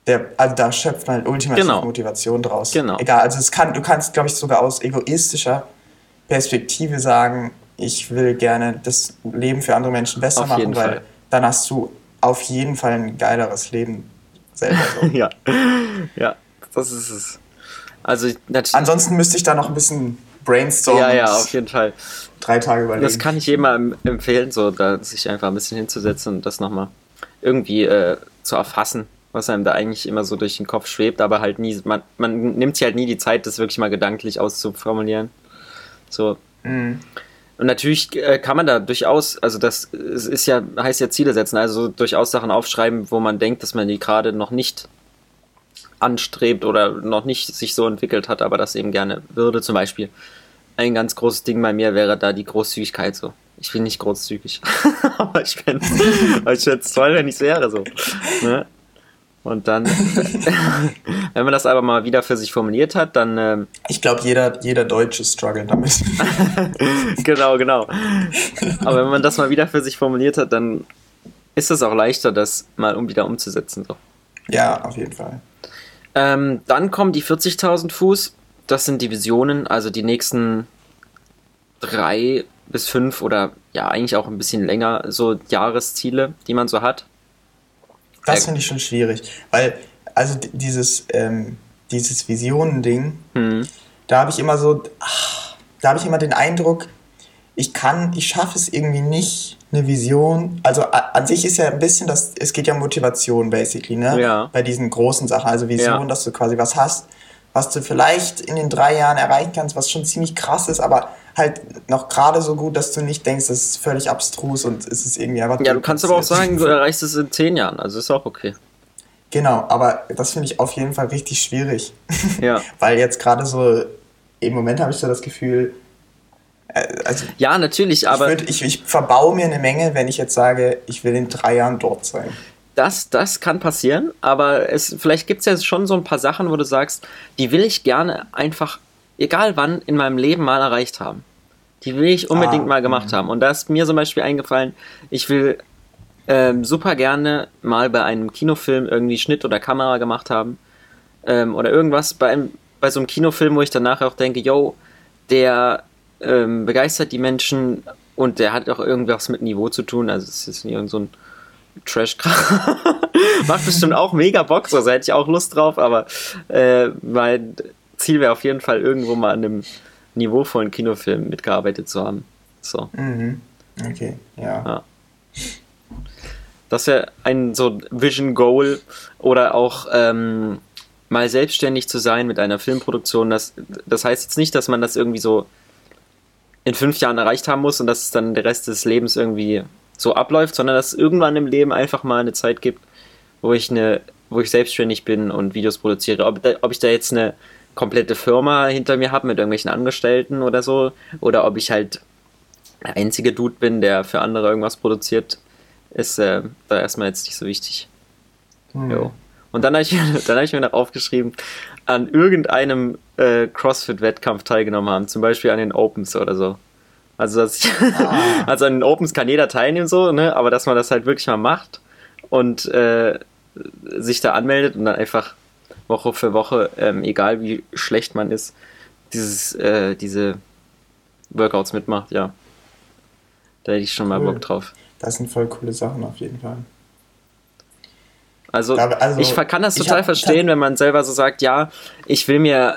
der, also da schöpft man halt ultimativ genau. Motivation draus. Genau. Egal, also es kann, du kannst, glaube ich, sogar aus egoistischer Perspektive sagen, ich will gerne das Leben für andere Menschen besser auf machen, weil Fall. dann hast du auf jeden Fall ein geileres Leben selber. So. ja. ja, das ist es. Also Ansonsten müsste ich da noch ein bisschen brainstormen. Ja, ja, auf jeden Fall. Drei Tage überlegen. Das kann ich jedem empfehlen, so da sich einfach ein bisschen hinzusetzen und das nochmal irgendwie äh, zu erfassen, was einem da eigentlich immer so durch den Kopf schwebt, aber halt nie, man, man nimmt sich halt nie die Zeit, das wirklich mal gedanklich auszuformulieren. So. Mhm. Und natürlich äh, kann man da durchaus, also das ist ja, heißt ja Ziele setzen, also durchaus Sachen aufschreiben, wo man denkt, dass man die gerade noch nicht anstrebt oder noch nicht sich so entwickelt hat, aber das eben gerne würde. Zum Beispiel ein ganz großes Ding bei mir wäre da die Großzügigkeit so. Ich bin nicht großzügig, aber ich fände es toll, wenn ich es wäre so. Ne? Und dann, wenn man das aber mal wieder für sich formuliert hat, dann. Ähm, ich glaube, jeder, jeder Deutsche struggelt damit. genau, genau. Aber wenn man das mal wieder für sich formuliert hat, dann ist es auch leichter, das mal um wieder umzusetzen. So. Ja, auf jeden Fall. Ähm, dann kommen die 40.000 Fuß. Das sind die Visionen, also die nächsten drei bis fünf oder ja, eigentlich auch ein bisschen länger, so Jahresziele, die man so hat. Das finde ich schon schwierig, weil, also dieses, ähm, dieses Visionending, hm. da habe ich immer so, ach, da habe ich immer den Eindruck, ich kann, ich schaffe es irgendwie nicht, eine Vision, also an sich ist ja ein bisschen das, es geht ja um Motivation basically, ne? Ja. Bei diesen großen Sachen, also Vision, ja. dass du quasi was hast, was du vielleicht in den drei Jahren erreichen kannst, was schon ziemlich krass ist, aber halt noch gerade so gut, dass du nicht denkst, das ist völlig abstrus und es ist irgendwie einfach. Ja, du kannst aber auch sagen, du erreichst es in zehn Jahren, also ist auch okay. Genau, aber das finde ich auf jeden Fall richtig schwierig. Ja. Weil jetzt gerade so, im Moment habe ich so das Gefühl, äh, also ja, natürlich, aber. Ich, würd, ich, ich verbau mir eine Menge, wenn ich jetzt sage, ich will in drei Jahren dort sein. Das, das kann passieren, aber es, vielleicht gibt es ja schon so ein paar Sachen, wo du sagst, die will ich gerne einfach, egal wann, in meinem Leben mal erreicht haben. Die will ich unbedingt ah, mal gemacht mh. haben. Und da ist mir zum Beispiel eingefallen, ich will ähm, super gerne mal bei einem Kinofilm irgendwie Schnitt oder Kamera gemacht haben. Ähm, oder irgendwas bei, einem, bei so einem Kinofilm, wo ich danach auch denke, yo, der ähm, begeistert die Menschen und der hat auch irgendwas mit Niveau zu tun. Also es ist nicht irgend so ein trash Macht bestimmt auch mega Bock, so also hätte ich auch Lust drauf, aber äh, mein Ziel wäre auf jeden Fall irgendwo mal an einem niveauvollen Kinofilm mitgearbeitet zu haben. So. Mhm. Okay, ja. ja. Das wäre ein so Vision Goal oder auch ähm, mal selbstständig zu sein mit einer Filmproduktion. Das, das heißt jetzt nicht, dass man das irgendwie so in fünf Jahren erreicht haben muss und dass es dann der Rest des Lebens irgendwie so abläuft, sondern dass es irgendwann im Leben einfach mal eine Zeit gibt, wo ich eine, wo ich selbstständig bin und Videos produziere. Ob, ob ich da jetzt eine komplette Firma hinter mir habe mit irgendwelchen Angestellten oder so, oder ob ich halt der einzige Dude bin, der für andere irgendwas produziert, ist äh, da erstmal jetzt nicht so wichtig. Mhm. Und dann habe ich, dann hab ich mir noch aufgeschrieben, an irgendeinem äh, CrossFit-Wettkampf teilgenommen haben, zum Beispiel an den Opens oder so. Also, dass ich, ah. also an den Opens kann jeder teilnehmen, so, ne? aber dass man das halt wirklich mal macht und äh, sich da anmeldet und dann einfach Woche für Woche, ähm, egal wie schlecht man ist, dieses, äh, diese Workouts mitmacht, ja. Da hätte ich schon cool. mal Bock drauf. Das sind voll coole Sachen auf jeden Fall. Also, also ich kann das total verstehen, wenn man selber so sagt, ja, ich will mir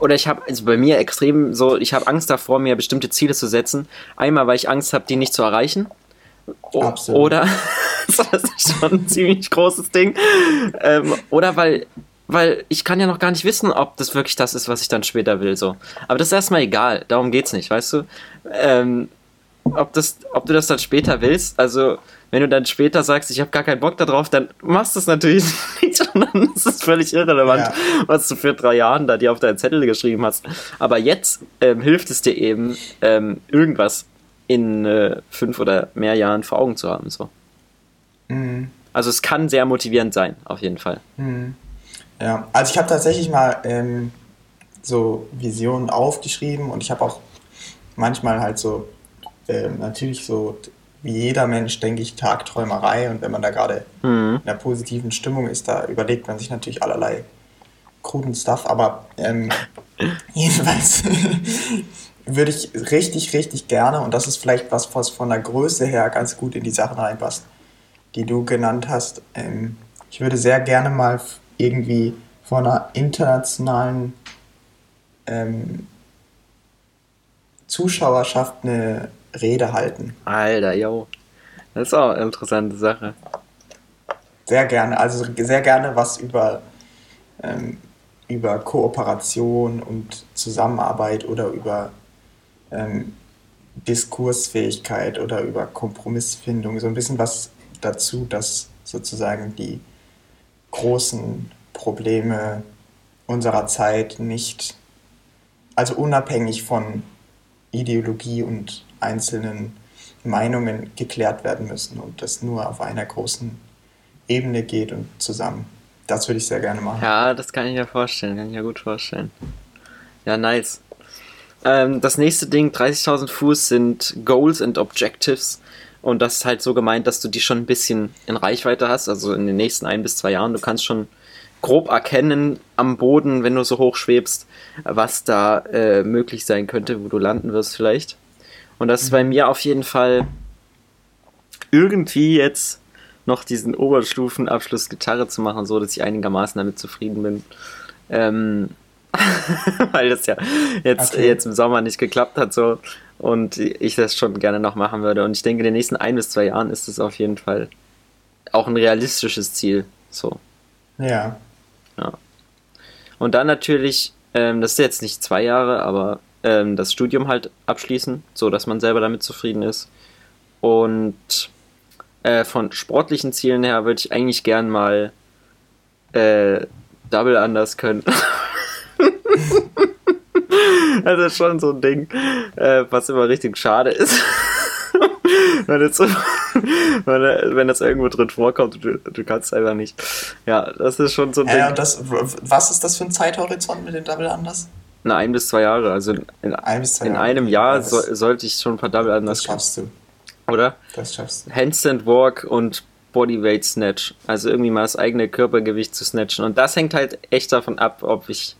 oder ich habe also bei mir extrem so, ich habe Angst davor, mir bestimmte Ziele zu setzen. Einmal, weil ich Angst habe, die nicht zu erreichen. Absolut. Oder das ist schon ein ziemlich großes Ding. Ähm, oder weil weil ich kann ja noch gar nicht wissen, ob das wirklich das ist, was ich dann später will. So. Aber das ist erstmal egal, darum geht's nicht, weißt du? Ähm, ob, das, ob du das dann später willst, also wenn du dann später sagst, ich habe gar keinen Bock darauf, dann machst du es natürlich nicht und dann ist es völlig irrelevant, ja. was du für drei Jahren da dir auf deinen Zettel geschrieben hast. Aber jetzt ähm, hilft es dir eben, ähm, irgendwas in äh, fünf oder mehr Jahren vor Augen zu haben. So. Mhm. Also es kann sehr motivierend sein, auf jeden Fall. Mhm. Ja, also ich habe tatsächlich mal ähm, so Visionen aufgeschrieben und ich habe auch manchmal halt so, äh, natürlich so, wie jeder Mensch, denke ich, Tagträumerei und wenn man da gerade mhm. in einer positiven Stimmung ist, da überlegt man sich natürlich allerlei kruden Stuff, aber ähm, jedenfalls würde ich richtig, richtig gerne, und das ist vielleicht was, was von der Größe her ganz gut in die Sachen reinpasst, die du genannt hast, ähm, ich würde sehr gerne mal irgendwie vor einer internationalen ähm, Zuschauerschaft eine Rede halten. Alter, yo. Das ist auch eine interessante Sache. Sehr gerne, also sehr gerne was über, ähm, über Kooperation und Zusammenarbeit oder über ähm, Diskursfähigkeit oder über Kompromissfindung. So ein bisschen was dazu, dass sozusagen die großen Probleme unserer Zeit nicht, also unabhängig von Ideologie und einzelnen Meinungen geklärt werden müssen und das nur auf einer großen Ebene geht und zusammen. Das würde ich sehr gerne machen. Ja, das kann ich mir vorstellen, kann ich mir gut vorstellen. Ja, nice. Ähm, das nächste Ding, 30.000 Fuß, sind Goals and Objectives. Und das ist halt so gemeint, dass du die schon ein bisschen in Reichweite hast, also in den nächsten ein bis zwei Jahren. Du kannst schon grob erkennen am Boden, wenn du so hoch schwebst, was da äh, möglich sein könnte, wo du landen wirst vielleicht. Und das ist bei mhm. mir auf jeden Fall irgendwie jetzt noch diesen Oberstufenabschluss Gitarre zu machen, so dass ich einigermaßen damit zufrieden bin. Ähm, weil das ja jetzt, okay. jetzt im Sommer nicht geklappt hat so und ich das schon gerne noch machen würde. Und ich denke, in den nächsten ein bis zwei Jahren ist es auf jeden Fall auch ein realistisches Ziel. So. Ja. Ja. Und dann natürlich, ähm, das ist jetzt nicht zwei Jahre, aber ähm, das Studium halt abschließen, so dass man selber damit zufrieden ist. Und äh, von sportlichen Zielen her würde ich eigentlich gern mal äh, Double Anders können. das ist schon so ein Ding, äh, was immer richtig schade ist. wenn, jetzt, wenn, das irgendwo drin vorkommt, du, du kannst einfach nicht. Ja, das ist schon so ein äh, Ding. Das, was ist das für ein Zeithorizont mit den Double Anders? Na, ein bis zwei Jahre. Also in, ein bis zwei in einem Jahr ja, so, sollte ich schon ein paar Double Anders Das schaffst du. Oder? Das schaffst du. Handstand Walk und Bodyweight Snatch. Also irgendwie mal das eigene Körpergewicht zu snatchen. Und das hängt halt echt davon ab, ob ich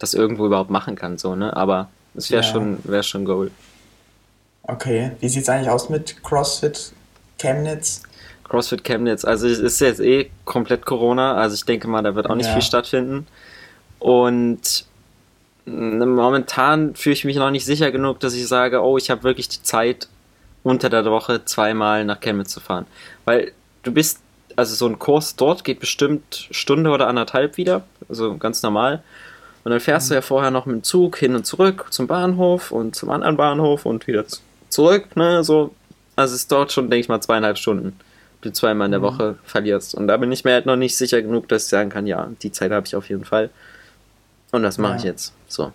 das irgendwo überhaupt machen kann, so, ne? Aber es wäre ja. schon, wär schon Goal. Okay, wie sieht es eigentlich aus mit CrossFit Chemnitz? CrossFit Chemnitz, also es ist jetzt eh komplett Corona, also ich denke mal, da wird auch nicht ja. viel stattfinden. Und momentan fühle ich mich noch nicht sicher genug, dass ich sage, oh, ich habe wirklich die Zeit, unter der Woche zweimal nach Chemnitz zu fahren. Weil du bist, also so ein Kurs dort geht bestimmt Stunde oder anderthalb wieder, also ganz normal. Und dann fährst du ja vorher noch mit dem Zug hin und zurück zum Bahnhof und zum anderen Bahnhof und wieder zurück, ne, so. Also es dauert schon, denke ich mal, zweieinhalb Stunden, die du zweimal in der mhm. Woche verlierst. Und da bin ich mir halt noch nicht sicher genug, dass ich sagen kann, ja, die Zeit habe ich auf jeden Fall. Und das mache ja. ich jetzt, so.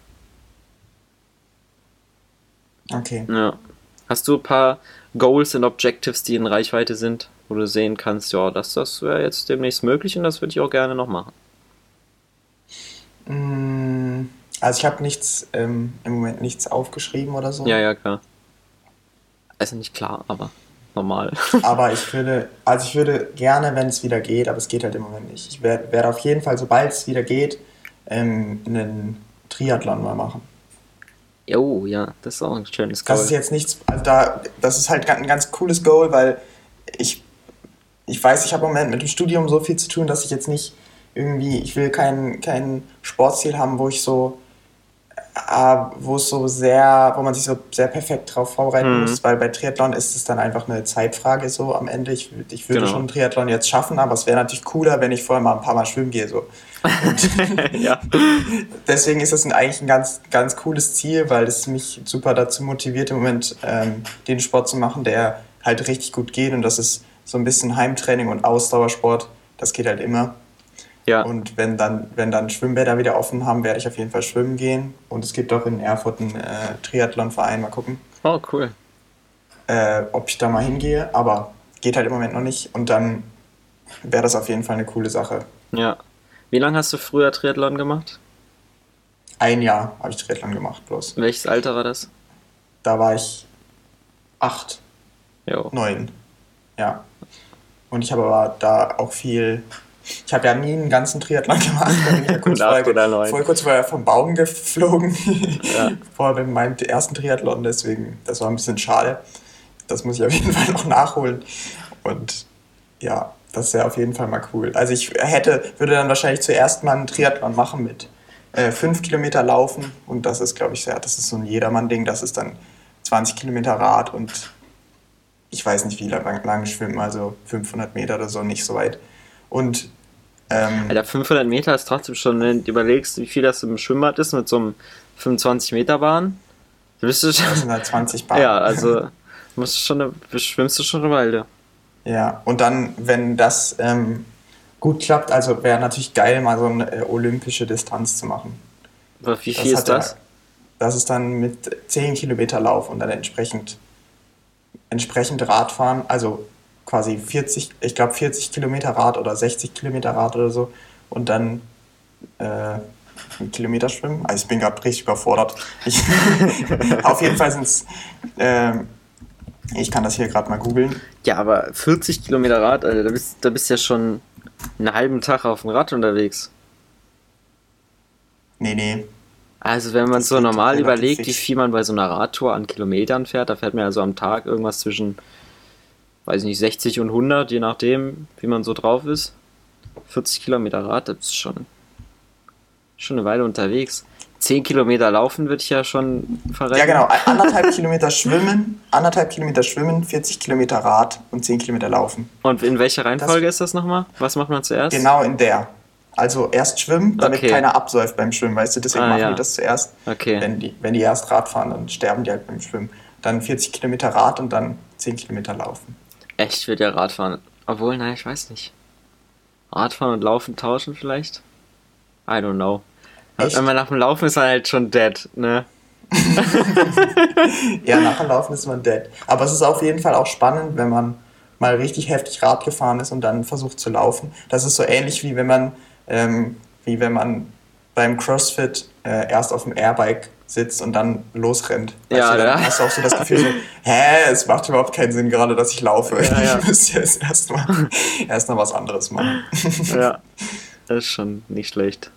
Okay. Ja. Hast du ein paar Goals und Objectives, die in Reichweite sind, wo du sehen kannst, ja, das, das wäre jetzt demnächst möglich und das würde ich auch gerne noch machen? Mm, Also ich habe nichts, ähm, im Moment nichts aufgeschrieben oder so. Ja, ja, klar. Also nicht klar, aber normal. Aber ich würde, also ich würde gerne, wenn es wieder geht, aber es geht halt im Moment nicht. Ich werde werd auf jeden Fall, sobald es wieder geht, ähm, einen Triathlon mal machen. Jo, ja, das ist auch ein schönes Goal. Das ist jetzt nichts, also da, das ist halt ein ganz cooles Goal, weil ich, ich weiß, ich habe im Moment mit dem Studium so viel zu tun, dass ich jetzt nicht irgendwie, ich will kein, kein Sportziel haben, wo ich so, äh, wo es so sehr, wo man sich so sehr perfekt drauf vorbereiten Mhm. muss, weil bei Triathlon ist es dann einfach eine Zeitfrage so am Ende. Ich, ich würde Genau. schon Triathlon jetzt schaffen, aber es wäre natürlich cooler, wenn ich vorher mal ein paar Mal schwimmen gehe. So. ja. Deswegen ist das eigentlich ein ganz, ganz cooles Ziel, weil es mich super dazu motiviert, im Moment ähm, den Sport zu machen, der halt richtig gut geht. Und das ist so ein bisschen Heimtraining und Ausdauersport. Das geht halt immer. Ja. Und wenn dann, wenn dann Schwimmbäder wieder offen haben, werde ich auf jeden Fall schwimmen gehen. Und es gibt auch in Erfurt einen äh, Triathlonverein. Mal gucken, Oh, cool. äh, ob ich da mal hingehe. Aber geht halt im Moment noch nicht. Und dann wäre das auf jeden Fall eine coole Sache. Ja. Wie lange hast du früher Triathlon gemacht? Ein Jahr habe ich Triathlon gemacht bloß. Welches Alter war das? Da war ich acht. Jo. Neun. Ja. Und ich habe aber da auch viel. Ich habe ja nie einen ganzen Triathlon gemacht. Da bin ich ja kurz, vorher, voll kurz vorher vom Baum geflogen. Ja. Vor meinem ersten Triathlon. Deswegen, das war ein bisschen schade. Das muss ich auf jeden Fall noch nachholen. Und ja, das wäre auf jeden Fall mal cool. Also ich hätte, würde dann wahrscheinlich zuerst mal einen Triathlon machen mit äh, fünf Kilometer laufen. Und das ist, glaube ich, sehr, das ist so ein Jedermann-Ding. Das ist dann 20 Kilometer Rad und ich weiß nicht, wie lang, lang schwimmen, also 500 Meter oder so, nicht so weit. Und ähm, Alter, 500 Meter ist trotzdem schon, wenn du überlegst, wie viel das im Schwimmbad ist mit so einem 25 Meter Bahn. Du bist das schon, sind halt 20 Bahnen. ja, also musst du schon, eine- schwimmst du schon eine Weile. Ja, und dann, wenn das ähm, gut klappt, also wäre natürlich geil, mal so eine äh, olympische Distanz zu machen. Aber wie viel ist hat ja- das? das ist dann mit 10 Kilometer Lauf und dann entsprechend, entsprechend Radfahren, also quasi 40, ich glaube 40 Kilometer Rad oder 60 Kilometer Rad oder so und dann äh, einen Kilometer schwimmen. Also ich bin gerade richtig überfordert. Ich, auf jeden Fall sind es, ähm, ich kann das hier gerade mal googeln. Ja, aber 40 Kilometer Rad, Alter, da bist, da bist du ja schon einen halben Tag auf dem Rad unterwegs. Nee, nee, Also wenn man Das so normal überlegt, wie viel man bei so einer Radtour an Kilometern fährt, da fährt man ja so am Tag irgendwas zwischen, weiß ich nicht, 60 und 100, je nachdem, wie man so drauf ist. 40 Kilometer Rad, das ist schon, schon eine Weile unterwegs. 10 Kilometer laufen würde ich ja schon verrennen. Ja, genau. Anderthalb Kilometer schwimmen, anderthalb Kilometer schwimmen, 40 Kilometer Rad und 10 Kilometer laufen. Und in welcher Reihenfolge ist das nochmal? Was macht man zuerst? Genau in der. Also erst schwimmen, damit Okay. keiner absäuft beim Schwimmen, weißt du? Deswegen Ah, machen ja. die das zuerst. Okay. Wenn die, wenn die erst Rad fahren, dann sterben die halt beim Schwimmen. Dann 40 Kilometer Rad und dann 10 Kilometer laufen. Echt, wird ja Radfahren. Obwohl, nein, ich weiß nicht. Radfahren und Laufen tauschen vielleicht? I don't know. Echt? Wenn man nach dem Laufen ist, man halt schon dead, ne? Ja, nach dem Laufen ist man dead. Aber es ist auf jeden Fall auch spannend, wenn man mal richtig heftig Rad gefahren ist und dann versucht zu laufen. Das ist so ähnlich wie wenn man, ähm, wie wenn man beim CrossFit äh, erst auf dem Airbike sitzt und dann losrennt. Ja, du, dann ja. hast du auch so das Gefühl so, hä, es macht überhaupt keinen Sinn gerade, dass ich laufe. Ja, ja. Ich müsste jetzt erstmal erst mal was anderes machen. Ja. Das ist schon nicht schlecht.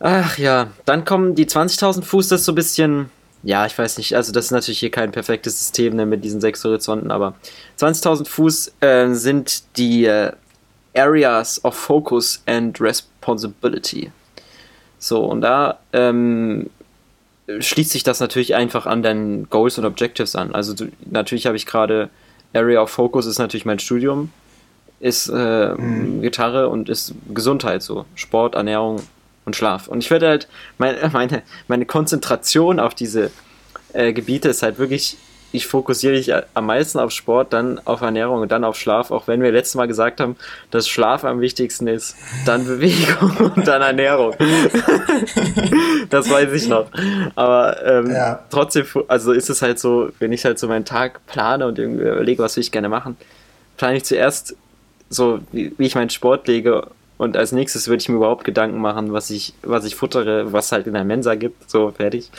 Ach ja, dann kommen die 20.000 Fuß, das ist so ein bisschen. Ja, ich weiß nicht, also das ist natürlich hier kein perfektes System ne, mit diesen sechs Horizonten, aber 20.000 Fuß äh, sind die äh, Areas of Focus and Responsibility. So, und da ähm, schließt sich das natürlich einfach an deinen Goals und Objectives an. Also du, natürlich habe ich gerade Area of Focus ist natürlich mein Studium, ist äh, Gitarre und ist Gesundheit so, Sport, Ernährung und Schlaf. Und ich werde halt meine meine meine Konzentration auf diese äh, Gebiete ist halt wirklich ich fokussiere mich am meisten auf Sport, dann auf Ernährung und dann auf Schlaf, auch wenn wir letztes Mal gesagt haben, dass Schlaf am wichtigsten ist, dann Bewegung und dann Ernährung. das weiß ich noch. Aber ähm, ja. trotzdem, also ist es halt so, wenn ich halt so meinen Tag plane und irgendwie überlege, was will ich gerne machen, plane ich zuerst so, wie, wie ich meinen Sport lege und als nächstes würde ich mir überhaupt Gedanken machen, was ich, was ich futtere, was halt in der Mensa gibt, so fertig.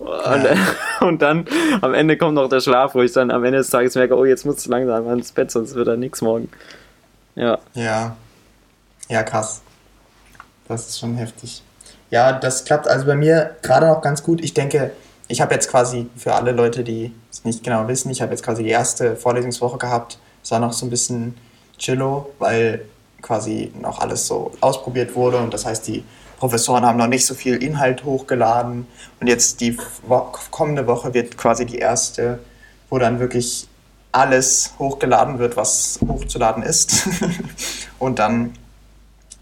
Und, und, dann am Ende kommt noch der Schlaf, wo ich dann am Ende des Tages merke, oh, jetzt musst du langsam ins Bett, sonst wird da nichts morgen. Ja. Ja. Ja, krass. Das ist schon heftig. Ja, das klappt also bei mir gerade noch ganz gut. Ich denke, ich habe jetzt quasi für alle Leute, die es nicht genau wissen, ich habe jetzt quasi die erste Vorlesungswoche gehabt. Es war noch so ein bisschen chillo, weil quasi noch alles so ausprobiert wurde und das heißt, die Professoren haben noch nicht so viel Inhalt hochgeladen und jetzt die kommende Woche wird quasi die erste, wo dann wirklich alles hochgeladen wird, was hochzuladen ist. und dann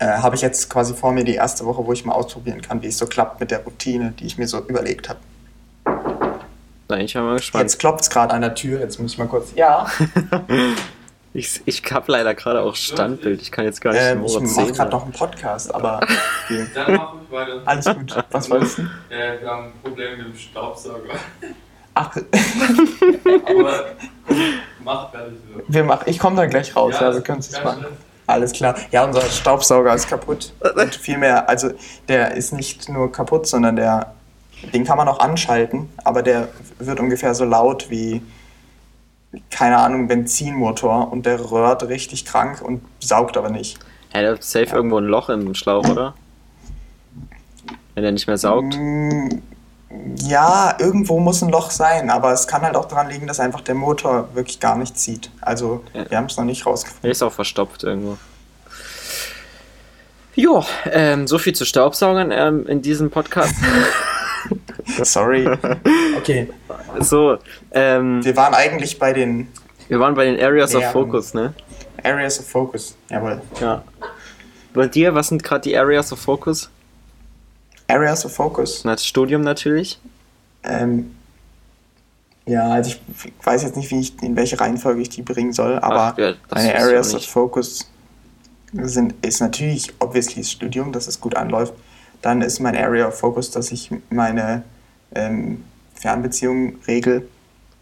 äh, habe ich jetzt quasi vor mir die erste Woche, wo ich mal ausprobieren kann, wie es so klappt mit der Routine, die ich mir so überlegt habe. Ich bin mal gespannt. Jetzt klopft es gerade an der Tür, jetzt muss ich mal kurz. Ja. Ich, ich habe leider gerade auch Standbild. Ich kann jetzt gar nicht ähm, Ich mache gerade noch einen Podcast, aber. Okay. Dann mach ich weiter. Alles gut. Was wolltest du? Ja, wir haben ein Problem mit dem Staubsauger. Ach. aber mach fertig. Wir mach, ich komme dann gleich raus, ja, ja wir können es machen. Alles klar. Ja, unser Staubsauger ist kaputt. Und vielmehr, also der ist nicht nur kaputt, sondern der, den kann man auch anschalten, aber der wird ungefähr so laut wie keine Ahnung, Benzinmotor und der röhrt richtig krank und saugt aber nicht. Ja, der hat safe ja. irgendwo ein Loch im Schlauch, oder? Wenn der nicht mehr saugt. Mm, ja, irgendwo muss ein Loch sein, aber es kann halt auch daran liegen, dass einfach der Motor wirklich gar nicht zieht. Also, ja. wir haben es noch nicht rausgefunden. Er ist auch verstopft irgendwo. Jo, ähm, so viel zu Staubsaugern ähm, in diesem Podcast. Sorry. Okay. So, ähm, Wir waren eigentlich bei den. Wir waren bei den Areas of Focus, ne? Areas of Focus, jawohl. Ja. Bei dir, was sind gerade die Areas of Focus? Areas of Focus? Das Studium natürlich. Ähm, ja, also ich weiß jetzt nicht, wie ich, in welche Reihenfolge ich die bringen soll, aber Ach, ja, meine Areas of Focus sind, ist natürlich obviously das Studium, dass es gut anläuft. Dann ist mein Area of Focus, dass ich meine ähm, Fernbeziehung regel.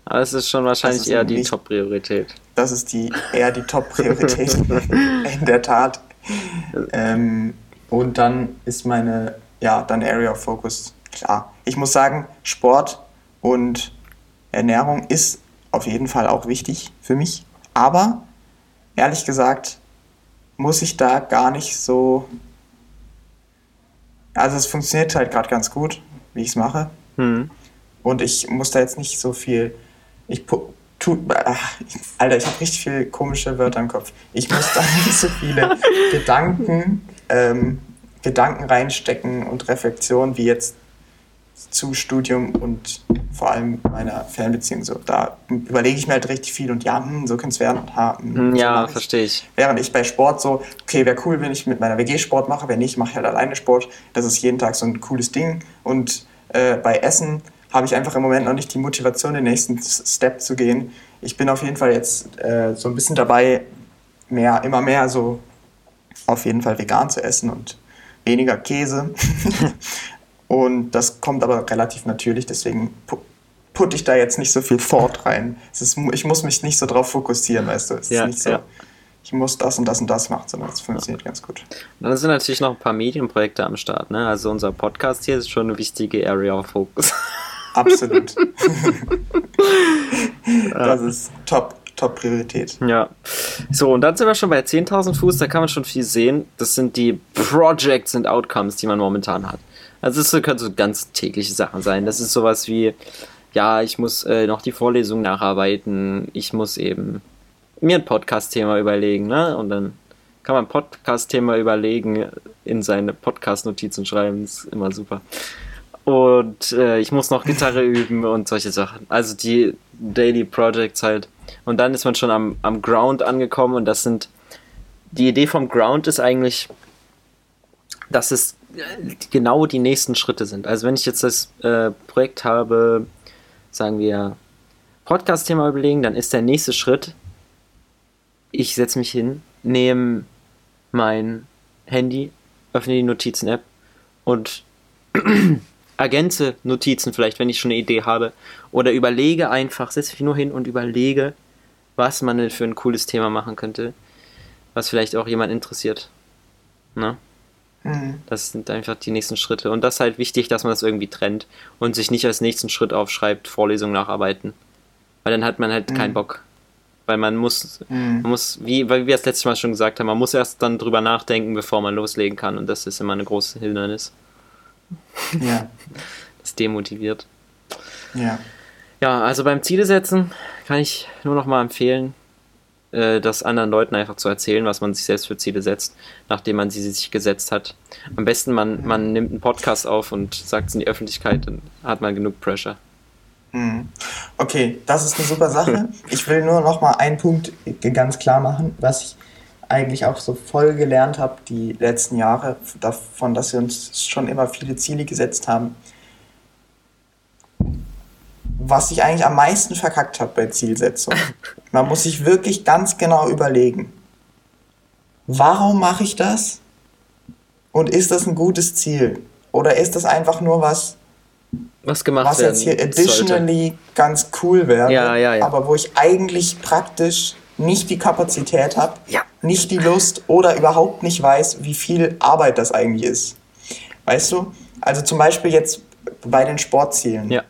Aber es ist schon wahrscheinlich eher die Top-Priorität. Das ist die, eher die Top-Priorität, in der Tat. Ähm, und dann ist meine, ja, dann Area of Focus klar. Ich muss sagen, Sport und Ernährung ist auf jeden Fall auch wichtig für mich. Aber ehrlich gesagt muss ich da gar nicht so also es funktioniert halt gerade ganz gut, wie ich es mache. Hm. Und ich muss da jetzt nicht so viel. Ich tu, ach, Alter, ich habe richtig viele komische Wörter im Kopf. Ich muss da nicht so viele Gedanken, ähm, Gedanken reinstecken und Reflexion wie jetzt zu Studium und vor allem meiner Fernbeziehung so. Da überlege ich mir halt richtig viel und ja, hm, so könnte es werden. Ha, hm, hm ja, so verstehe ich. Während ich bei Sport so, okay, wäre cool, wenn ich mit meiner WG Sport mache, wenn nicht, mache ich halt alleine Sport. Das ist jeden Tag so ein cooles Ding. Und äh, bei Essen habe ich einfach im Moment noch nicht die Motivation, den nächsten Step zu gehen. Ich bin auf jeden Fall jetzt äh, so ein bisschen dabei, mehr, immer mehr so auf jeden Fall vegan zu essen und weniger Käse. Und das kommt aber relativ natürlich, deswegen putte ich da jetzt nicht so viel Fort rein. Ist, ich muss mich nicht so drauf fokussieren, weißt du. Es ja, ist nicht so, ja. ich muss das und das und das machen, sondern es funktioniert ja. ganz gut. Und dann sind natürlich noch ein paar Medienprojekte am Start. Ne? Also unser Podcast hier ist schon eine wichtige Area of Focus. Absolut. das ist top. Top-Priorität. Ja. So, und dann sind wir schon bei 10.000 Fuß, da kann man schon viel sehen. Das sind die Projects und Outcomes, die man momentan hat. Also es können so ganz tägliche Sachen sein. Das ist sowas wie, ja, ich muss äh, noch die Vorlesung nacharbeiten, ich muss eben mir ein Podcast-Thema überlegen, ne? Und dann kann man ein Podcast-Thema überlegen, in seine Podcast-Notizen schreiben, ist immer super. Und äh, ich muss noch Gitarre üben und solche Sachen. Also die Daily Projects halt. Und dann ist man schon am, am Ground angekommen und das sind. Die Idee vom Ground ist eigentlich, dass es genau die nächsten Schritte sind. Also wenn ich jetzt das äh, Projekt habe, sagen wir Podcast-Thema überlegen, dann ist der nächste Schritt, ich setze mich hin, nehme mein Handy, öffne die Notizen-App und ergänze Notizen vielleicht, wenn ich schon eine Idee habe. Oder überlege einfach, setze mich nur hin und überlege, was man denn für ein cooles Thema machen könnte, was vielleicht auch jemand interessiert. Ne? Mhm. Das sind einfach die nächsten Schritte. Und das ist halt wichtig, dass man das irgendwie trennt und sich nicht als nächsten Schritt aufschreibt, Vorlesung nacharbeiten. Weil dann hat man halt keinen Mhm. Bock. Weil man muss, Mhm. man muss, wie, weil wir das letzte Mal schon gesagt haben, man muss erst dann drüber nachdenken, bevor man loslegen kann. Und das ist immer eine große Hindernis. Ja, Das demotiviert. ja. Ja, also beim Ziele setzen kann ich nur noch mal empfehlen, äh, das anderen Leuten einfach zu erzählen, was man sich selbst für Ziele setzt, nachdem man sie sich gesetzt hat. Am besten man, man nimmt einen Podcast auf und sagt es in die Öffentlichkeit, dann hat man genug Pressure. Mhm. Okay, das ist eine super Sache. Ich will nur noch mal einen Punkt ganz klar machen, was ich eigentlich auch so voll gelernt habe die letzten Jahre, davon, dass wir uns schon immer viele Ziele gesetzt haben. Was ich eigentlich am meisten verkackt habe bei Zielsetzung. Man muss sich wirklich ganz genau überlegen, warum mache ich das? Und ist das ein gutes Ziel? Oder ist das einfach nur was, Was gemacht was jetzt hier sollte. additionally ganz cool wäre, Ja, ja, ja. aber wo ich eigentlich praktisch nicht die Kapazität habe, nicht die Lust oder überhaupt nicht weiß, wie viel Arbeit das eigentlich ist. Weißt du? Also zum Beispiel jetzt bei den Sportzielen. Ja.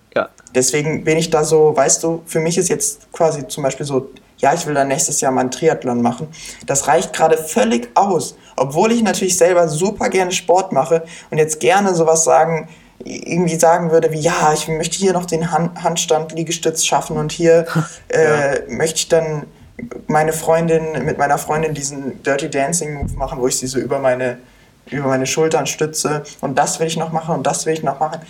Deswegen bin ich da so, weißt du, für mich ist jetzt quasi zum Beispiel so, ja, ich will dann nächstes Jahr mal einen Triathlon machen. Das reicht gerade völlig aus. Obwohl ich natürlich selber super gerne Sport mache und jetzt gerne sowas sagen, irgendwie sagen würde, wie, ja, ich möchte hier noch den Han Handstand, Liegestütz schaffen und hier äh, möchte ich dann meine Freundin, mit meiner Freundin diesen Dirty Dancing Move machen, wo ich sie so über meine, über meine Schultern stütze und das will ich noch machen und das will ich noch machen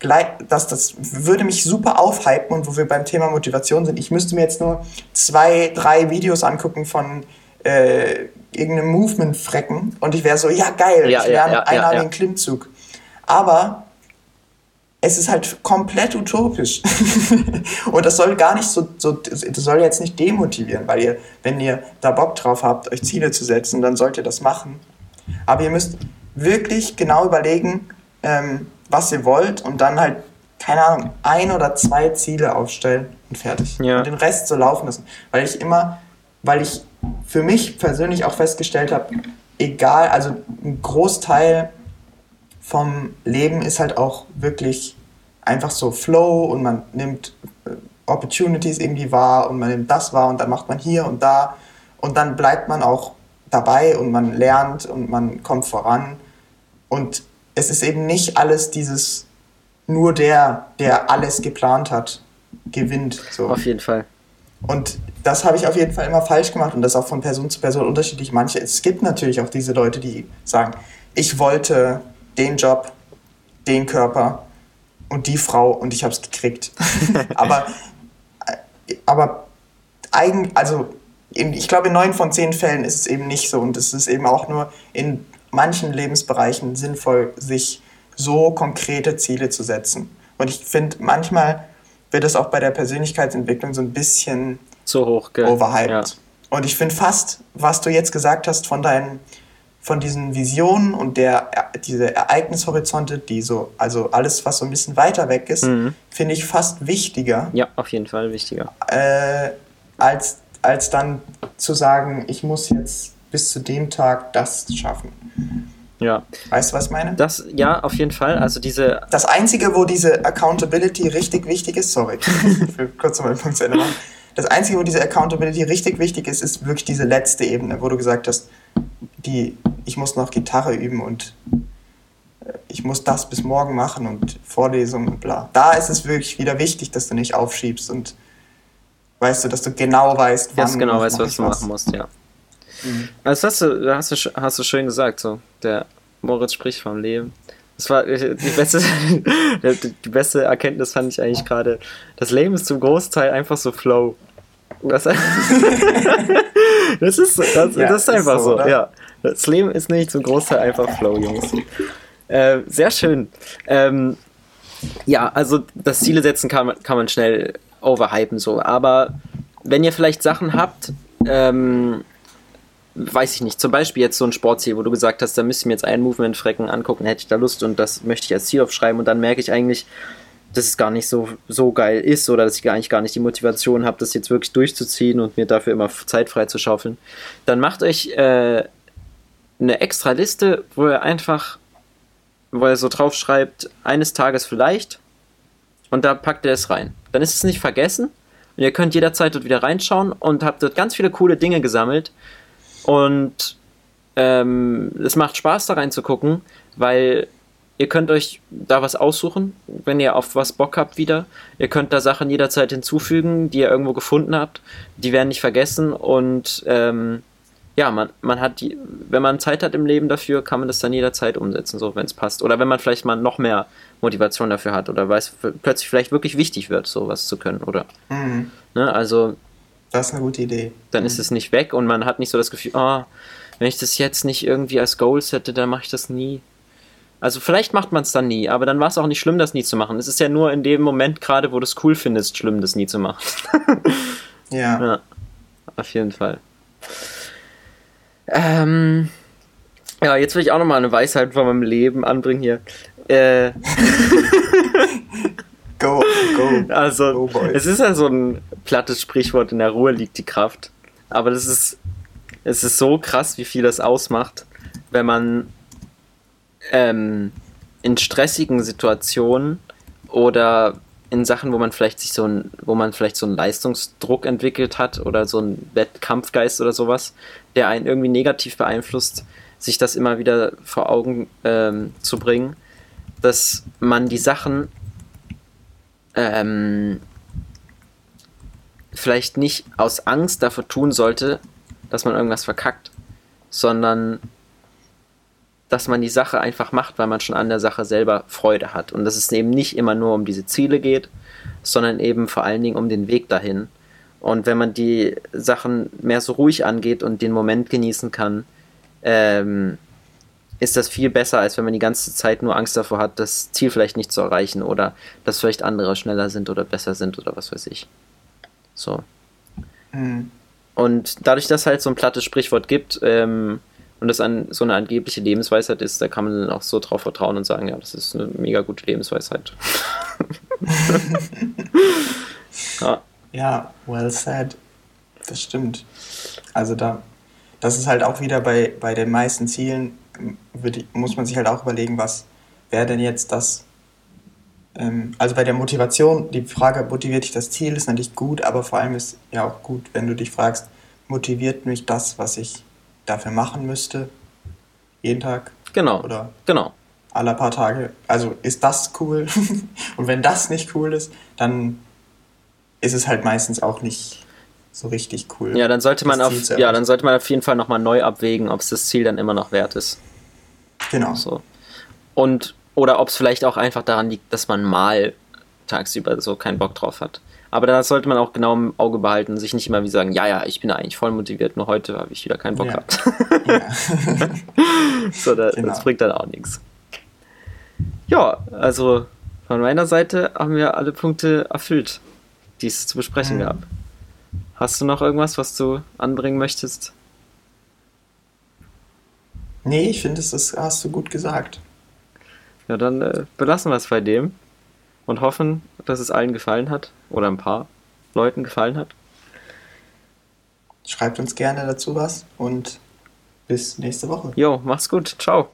das, das würde mich super aufhypen und wo wir beim Thema Motivation sind. Ich müsste mir jetzt nur zwei, drei Videos angucken von äh, irgendeinem Movement-Frecken und ich wäre so, ja geil, Ja, ich ja, lerne ja, einen ja, ja. Klimmzug. Aber es ist halt komplett utopisch. und das soll gar nicht so, so, das soll jetzt nicht demotivieren, weil ihr, wenn ihr da Bock drauf habt, euch Ziele zu setzen, dann sollt ihr das machen. Aber ihr müsst wirklich genau überlegen, ähm, was ihr wollt und dann halt, keine Ahnung, ein oder zwei Ziele aufstellen und fertig. Ja. Und den Rest so laufen lassen. Weil ich immer, weil ich für mich persönlich auch festgestellt habe, egal, also ein Großteil vom Leben ist halt auch wirklich einfach so Flow und man nimmt äh, Opportunities irgendwie wahr und man nimmt das wahr und dann macht man hier und da und dann bleibt man auch dabei und man lernt und man kommt voran und es ist eben nicht alles dieses nur der, der alles geplant hat, gewinnt. So. Auf jeden Fall. Und das habe ich auf jeden Fall immer falsch gemacht und das auch von Person zu Person unterschiedlich. Manche, es gibt natürlich auch diese Leute, die sagen, ich wollte den Job, den Körper und die Frau und ich habe es gekriegt. aber, aber eigen, also in, ich glaube, in neun von zehn Fällen ist es eben nicht so und es ist eben auch nur in manchen Lebensbereichen sinnvoll, sich so konkrete Ziele zu setzen. Und ich finde, manchmal wird es auch bei der Persönlichkeitsentwicklung so ein bisschen Zu hoch, gell? overhyped. Ja. Und ich finde fast, was du jetzt gesagt hast von deinen, von diesen Visionen und der, diese Ereignishorizonte, die so, also alles, was so ein bisschen weiter weg ist, Mhm. finde ich fast wichtiger, ja, auf jeden Fall wichtiger. äh, als, als dann zu sagen, ich muss jetzt bis zu dem Tag das schaffen. Ja. Weißt du, was ich meine? Das, ja, auf jeden Fall. Also diese, Das Einzige, wo diese Accountability richtig wichtig ist, sorry, ich will kurz mal Punkt zu Ende machen. Das Einzige, wo diese Accountability richtig wichtig ist, ist wirklich diese letzte Ebene, wo du gesagt hast, die, ich muss noch Gitarre üben und äh, ich muss das bis morgen machen und Vorlesungen und bla. Da ist es wirklich wieder wichtig, dass du nicht aufschiebst und weißt du, dass du genau weißt, wann jetzt genau mach weißt, was du machen musst, ja. Also das hast du, hast du, hast du schön gesagt, so. Der Moritz spricht vom Leben. Das war äh, die beste, die beste Erkenntnis fand ich eigentlich gerade. Das Leben ist zum Großteil einfach so Flow. Das, das ist, das, Ja, das ist ist einfach so, so, oder? ja. Das Leben ist nicht zum Großteil einfach Flow, Jungs. Äh, sehr schön. Ähm, ja, also das Ziele setzen kann, man- kann man schnell overhypen so. Aber wenn ihr vielleicht Sachen habt, ähm, weiß ich nicht, zum Beispiel jetzt so ein Sportziel, wo du gesagt hast, da müsste ich mir jetzt einen Movement-Frecken angucken, hätte ich da Lust und das möchte ich als Ziel aufschreiben und dann merke ich eigentlich, dass es gar nicht so, so geil ist oder dass ich eigentlich gar nicht die Motivation habe, das jetzt wirklich durchzuziehen und mir dafür immer Zeit frei zu schaufeln, dann macht euch äh, eine extra Liste, wo ihr einfach, wo ihr so drauf schreibt, eines Tages vielleicht und da packt ihr es rein. Dann ist es nicht vergessen und ihr könnt jederzeit dort wieder reinschauen und habt dort ganz viele coole Dinge gesammelt und ähm, es macht Spaß da reinzugucken, weil ihr könnt euch da was aussuchen, wenn ihr auf was Bock habt wieder. Ihr könnt da Sachen jederzeit hinzufügen, die ihr irgendwo gefunden habt. Die werden nicht vergessen und ähm, ja, man, man hat die, wenn man Zeit hat im Leben dafür, kann man das dann jederzeit umsetzen, so wenn es passt. Oder wenn man vielleicht mal noch mehr Motivation dafür hat oder weil es plötzlich vielleicht wirklich wichtig wird, sowas zu können, oder? Mhm. Ne, also Das ist eine gute Idee. dann ist es nicht weg und man hat nicht so das Gefühl, ah, wenn ich das jetzt nicht irgendwie als Goals hätte, dann mache ich das nie. Also vielleicht macht man es dann nie, aber dann war es auch nicht schlimm, das nie zu machen. Es ist ja nur in dem Moment gerade, wo du es cool findest, schlimm, das nie zu machen. Ja. ja, auf jeden Fall. Ähm, ja, jetzt will ich auch nochmal eine Weisheit von meinem Leben anbringen hier. Äh, Go, go. Also, Go, es ist ja so ein plattes Sprichwort, in der Ruhe liegt die Kraft. Aber das ist, es ist so krass, wie viel das ausmacht, wenn man ähm, in stressigen Situationen oder in Sachen, wo man vielleicht sich so ein, wo man vielleicht so einen Leistungsdruck entwickelt hat oder so einen Wettkampfgeist oder sowas, der einen irgendwie negativ beeinflusst, sich das immer wieder vor Augen ähm, zu bringen, dass man die Sachen ähm, vielleicht nicht aus Angst dafür tun sollte, dass man irgendwas verkackt, sondern dass man die Sache einfach macht, weil man schon an der Sache selber Freude hat. Und dass es eben nicht immer nur um diese Ziele geht, sondern eben vor allen Dingen um den Weg dahin. Und wenn man die Sachen mehr so ruhig angeht und den Moment genießen kann, ähm, ist das viel besser, als wenn man die ganze Zeit nur Angst davor hat, das Ziel vielleicht nicht zu erreichen oder dass vielleicht andere schneller sind oder besser sind oder was weiß ich. So. Mhm. Und dadurch, dass halt so ein plattes Sprichwort gibt ähm, und das an, so eine angebliche Lebensweisheit ist, da kann man dann auch so drauf vertrauen und sagen, ja, das ist eine mega gute Lebensweisheit. ja, Ja, well said. Das stimmt. Also da, das ist halt auch wieder bei, bei den meisten Zielen, ich- muss man sich halt auch überlegen, was wäre denn jetzt das, also bei der Motivation, die Frage, motiviert dich das Ziel, ist natürlich gut, aber vor allem ist ja auch gut, wenn du dich fragst, motiviert mich das, was ich dafür machen müsste, jeden Tag genau. oder Genau. alle paar Tage. Also ist das cool? Und wenn das nicht cool ist, dann ist es halt meistens auch nicht so richtig cool. Ja, dann sollte man auf, ja, dann sollte man auf jeden Fall nochmal neu abwägen, ob es das Ziel dann immer noch wert ist. Genau. So. Und, oder ob es vielleicht auch einfach daran liegt, dass man mal tagsüber so keinen Bock drauf hat. Aber das sollte man auch genau im Auge behalten, sich nicht immer wie sagen, ja, ja, ich bin eigentlich voll motiviert, nur heute habe ich wieder keinen Bock Ja. gehabt. Ja. so, da, Genau. Das bringt dann auch nichts. Ja, also von meiner Seite haben wir alle Punkte erfüllt, die es zu besprechen Mhm. gab. Hast du noch irgendwas, was du anbringen möchtest? nee, ich finde, das hast du gut gesagt. Ja, dann äh, belassen wir es bei dem und hoffen, dass es allen gefallen hat oder ein paar Leuten gefallen hat. Schreibt uns gerne dazu was und bis nächste Woche. Jo, mach's gut. Ciao.